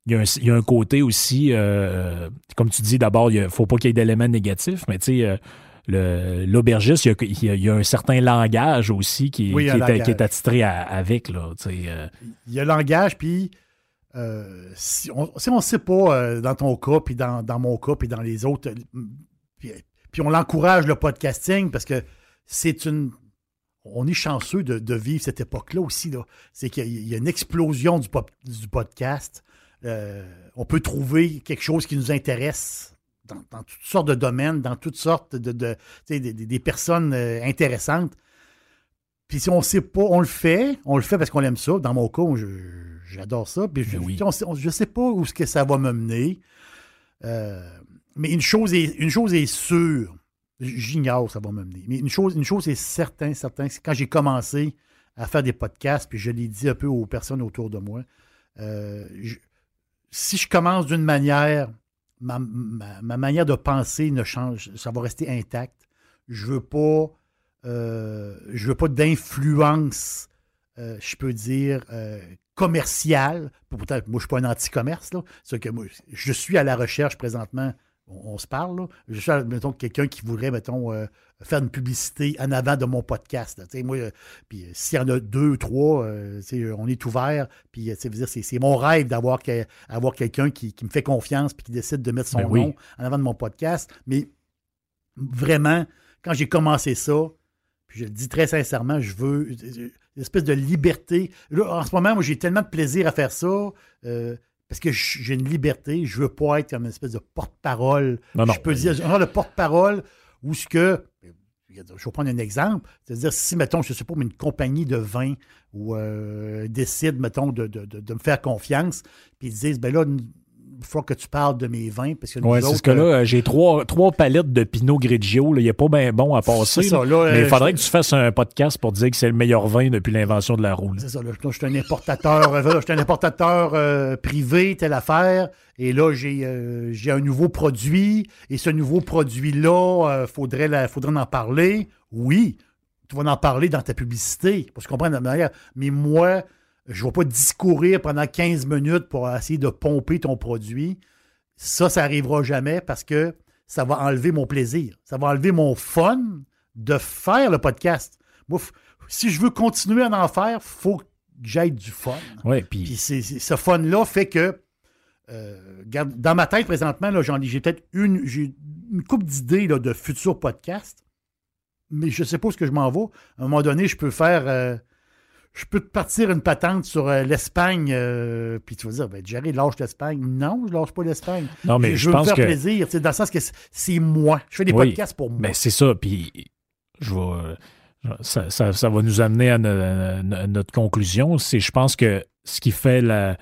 y, a un, côté aussi, euh, comme tu dis, d'abord, il ne faut pas qu'il y ait d'éléments négatifs, mais tu sais, euh, l'aubergiste, il, y a un certain langage aussi qui, qui, est, attitré avec. Là, euh. Il y a le langage, puis si on ne sait pas dans ton cas, puis dans, mon cas, puis dans les autres, puis, puis on l'encourage le podcasting parce que c'est une on est chanceux de, vivre cette époque-là aussi. Là. C'est qu'il y, a une explosion du, du podcast. Euh, on peut trouver quelque chose qui nous intéresse dans, toutes sortes de domaines, dans toutes sortes de, des personnes euh, intéressantes. Puis si on ne sait pas, on le fait, on le fait parce qu'on aime ça. Dans mon cas, j'adore ça. Puis je ne sais pas où ce que ça va me mener. Euh, mais une chose est, une chose est sûre, J'ignore où ça va m'amener. Mais une chose, une chose est certaine, certain, c'est quand j'ai commencé à faire des podcasts, puis je l'ai dit un peu aux personnes autour de moi, euh, si je commence d'une manière, ma, manière de penser ne change, ça va rester intact. Je veux pas, euh, je veux pas d'influence, euh, je peux dire, commerciale. Pourtant, moi, je suis pas un anti-commerce. Que moi, je suis à la recherche présentement on, se parle. Là. Je suis, mettons, quelqu'un qui voudrait, mettons, euh, faire une publicité en avant de mon podcast. moi, euh, puis euh, s'il y en a deux, trois, on est ouvert. Puis, c'est mon rêve d'avoir avoir quelqu'un qui, me fait confiance puis qui décide de mettre son ben nom en avant de mon podcast. Mais vraiment, quand j'ai commencé ça, puis je le dis très sincèrement, je veux une espèce de liberté. Là, en ce moment, moi, j'ai tellement de plaisir à faire ça parce que j'ai une liberté, je veux pas être comme une espèce de porte-parole. Je peux dire, genre le porte-parole où ce que, je vais prendre un exemple, c'est-à-dire si, mettons, je ne sais pas, une compagnie de vin ou euh, décide, mettons, de, de, me faire confiance, puis ils disent, ben là, il faut que tu parles de mes vins. Parce que oui, c'est ce que là, euh, j'ai trois, trois palettes de Pinot Grigio. Il n'est pas bien bon à passer. mais il euh, faudrait que tu fasses un podcast pour dire que c'est le meilleur vin depuis l'invention de la roue. C'est ça. Là, je suis un importateur, je suis un importateur euh, privé, telle affaire. Et là, j'ai un nouveau produit. Et ce nouveau produit-là, il faudrait, faudrait en parler. Oui, tu vas en parler dans ta publicité. Pour se comprendre de la manière. Mais moi, je ne vais pas discourir pendant 15 minutes pour essayer de pomper ton produit. Ça, ça n'arrivera jamais parce que ça va enlever mon plaisir. Ça va enlever mon fun de faire le podcast. Moi, si je veux continuer à en faire, il faut que j'aille du fun. Oui, puis. ce fun-là fait que, euh, dans ma tête présentement, j'ai peut-être une, une coupe d'idées de futurs podcasts, mais je ne sais pas où ce que je m'en vais. À un moment donné, je peux faire. Euh, je peux te partir une patente sur euh, l'Espagne, euh, puis tu vas dire, ben, Jerry, lâche l'Espagne. Non, je lâche pas l'Espagne. Non, mais je, veux me faire plaisir, dans le sens que c'est moi. Je fais des podcasts pour moi. Mais c'est ça, puis je vais. Ça, ça, va nous amener à, notre conclusion. C'est, je pense que ce qui fait la,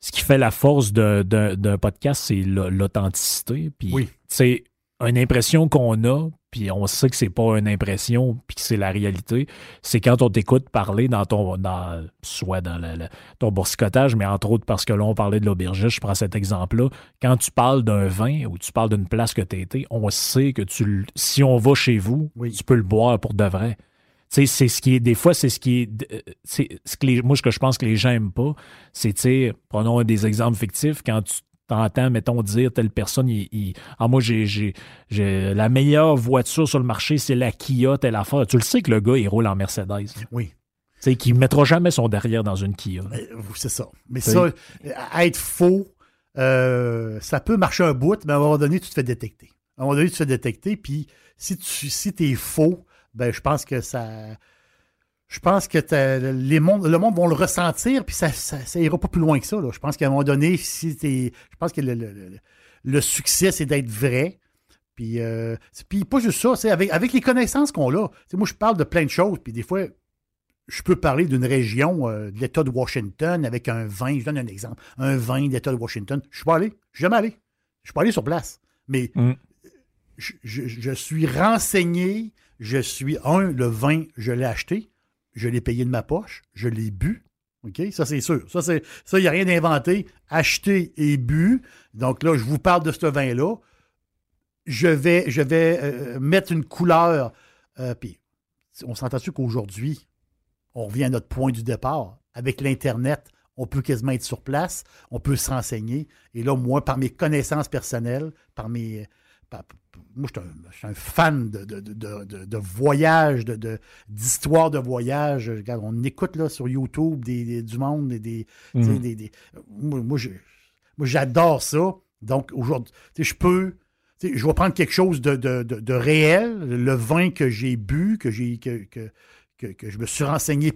ce qui fait la force d'un podcast, c'est l'authenticité. Puis, oui. c'est une impression qu'on a, puis on sait que c'est pas une impression, puis que c'est la réalité, c'est quand on t'écoute parler dans ton, dans, soit dans ton boursicotage, mais entre autres parce que là, on parlait de l'aubergiste, je prends cet exemple-là, quand tu parles d'un vin ou tu parles d'une place que tu as été, on sait que tu, si on va chez vous, tu peux le boire pour de vrai. c'est ce qui est, des fois, c'est ce qui est, euh, c'est ce que les, moi, ce que je pense que les gens n'aiment pas, c'est, prenons des exemples fictifs, quand tu t'entends, mettons, dire telle personne, il, ah, moi, j'ai, la meilleure voiture sur le marché, c'est la Kia, telle affaire. Tu le sais que le gars, il roule en Mercedes. Oui. C'est qu'il ne mettra jamais son derrière dans une Kia. C'est ça. Mais ça, être faux, euh, ça peut marcher un bout, mais à un moment donné, tu te fais détecter. À un moment donné, tu te fais détecter, puis si tu si es faux, ben, je pense que ça je pense que les mondes, le monde va le ressentir, puis ça, ça, ira pas plus loin que ça. Je pense qu'à un moment donné, si je pense que le, succès, c'est d'être vrai. Puis, euh, puis pas juste ça, c'est avec, avec les connaissances qu'on a. moi, je parle de plein de choses, puis des fois, je peux parler d'une région euh, de l'État de Washington avec un vin. Je donne un exemple. Un vin de l'État de Washington. Je suis pas allé. Je suis jamais allé. Je suis pas allé sur place. Mais mm je, suis renseigné, je suis, un, le vin, je l'ai acheté, je l'ai payé de ma poche, je l'ai bu. OK? Ça, c'est sûr. Ça, il n'y a rien d'inventé. Acheté et bu. Donc là, je vous parle de ce vin-là. Je vais, je vais euh, mettre une couleur. Euh, puis, on s'entend-tu qu'aujourd'hui, on revient à notre point du départ? Avec l'Internet, on peut quasiment être sur place, on peut se renseigner. Et là, moi, par mes connaissances personnelles, par mes. Moi, je suis, un, fan de, de, de, de voyage, d'histoire de, voyage. Regarde, on écoute là, sur YouTube des, du monde. Des, mhm. des, moi, j'adore ça. Donc, aujourd'hui, je peux. Je vais prendre quelque chose de, réel, le vin que j'ai bu, que j'ai que, que, je me suis renseigné.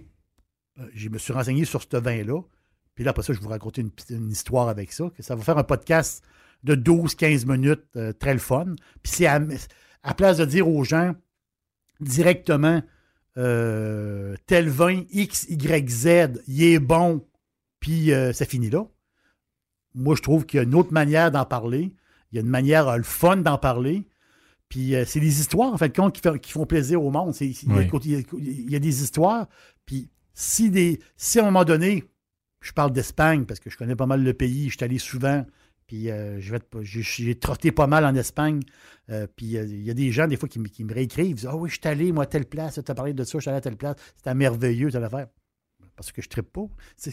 Euh, je me suis renseigné sur ce vin-là. Puis là, après ça, je vais vous raconter une, histoire avec ça. Que ça va faire un podcast de 12-15 minutes, euh, très le fun. Puis c'est à, place de dire aux gens directement euh, tel vin X, Y, Z, il est bon, puis ça finit là. Moi, je trouve qu'il y a une autre manière d'en parler. Il y a une manière le fun d'en parler. Puis c'est des histoires, en fait, qui, font plaisir au monde. Il y, a des histoires. Puis si, des, si à un moment donné, je parle d'Espagne parce que je connais pas mal le pays, je suis allé souvent, puis euh, j'ai trotté pas mal en Espagne. Euh, puis euh, il y a des gens, des fois, qui, me réécrivent, Ah oui, je suis allé, moi, à telle place, tu as parlé de ça, je suis allé à telle place, c'était merveilleux, telle affaire. Parce que je trippe pas.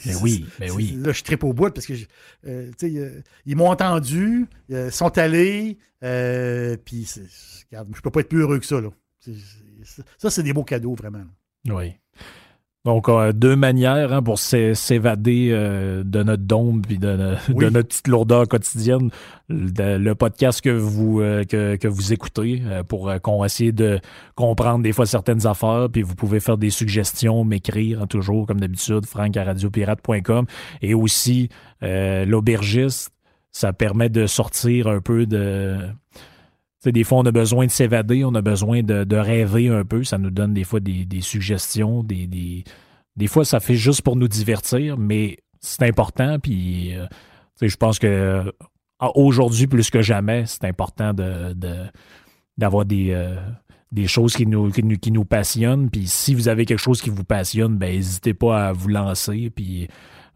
Mais oui, mais oui. Là, je trippe au bout parce que ils m'ont entendu, ils sont allés, puis je peux pas être plus heureux que ça. Là. ça, c'est des beaux cadeaux, vraiment. Oui. Donc, euh, deux manières hein, pour s'évader euh, de notre dôme et de, notre petite lourdeur quotidienne. Le, podcast que vous euh, que, vous écoutez pour qu'on essaie de comprendre des fois certaines affaires, puis vous pouvez faire des suggestions, m'écrire hein, toujours comme d'habitude, franck à radiopirate.com. Et aussi l'aubergiste, ça permet de sortir un peu de des fois, on a besoin de s'évader, on a besoin de, rêver un peu. Ça nous donne des fois des, suggestions, des, des, fois, ça fait juste pour nous divertir, mais c'est important. Puis, euh, je pense que aujourd'hui, plus que jamais, c'est important d'avoir des, euh, des choses qui nous, qui nous, passionnent. Puis, si vous avez quelque chose qui vous passionne, ben, n'hésitez pas à vous lancer. Puis,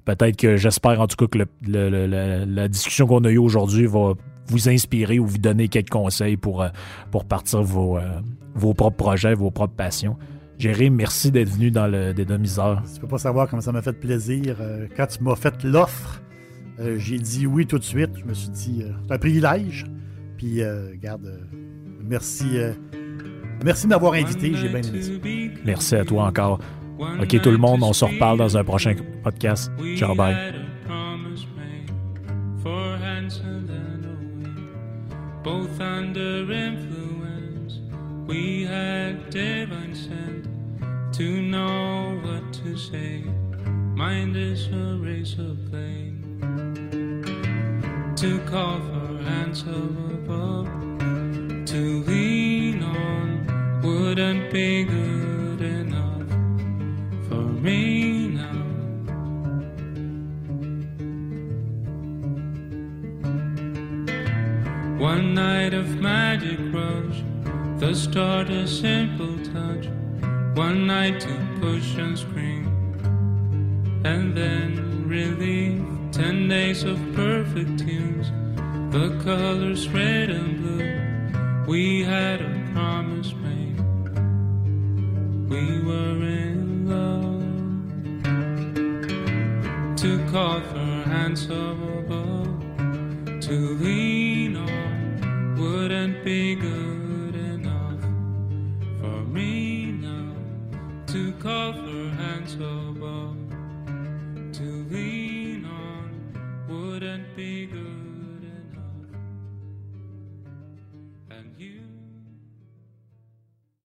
peut-être que j'espère en tout cas que la discussion qu'on a eue aujourd'hui va vous inspirer ou vous donner quelques conseils pour, euh, pour partir vos, euh, vos propres projets, vos propres passions. Jérémy, merci d'être venu dans le Dédomiseur. Tu peux pas savoir comment ça m'a fait plaisir. Euh, quand tu m'as fait l'offre, j'ai dit oui tout de suite. Je me suis dit, c'est un privilège. Puis, regarde, merci. merci de m'avoir invité. J'ai bien aimé ça. Merci à toi encore. OK, tout le monde, on se reparle dans un prochain podcast. Ciao, bye. Both under influence. We had divine sent to know what to say. Mind is a razor blade to call for hands above. To lean on wouldn't be good enough for me. One night of magic rush, the start a simple touch. One night to push and scream, and then relief. Ten days of perfect tunes, the colors red and blue. We had a promise made, we were in love. To call for hands above, to lean on wouldn't be good enough for me now to for hands above to lean on wouldn't be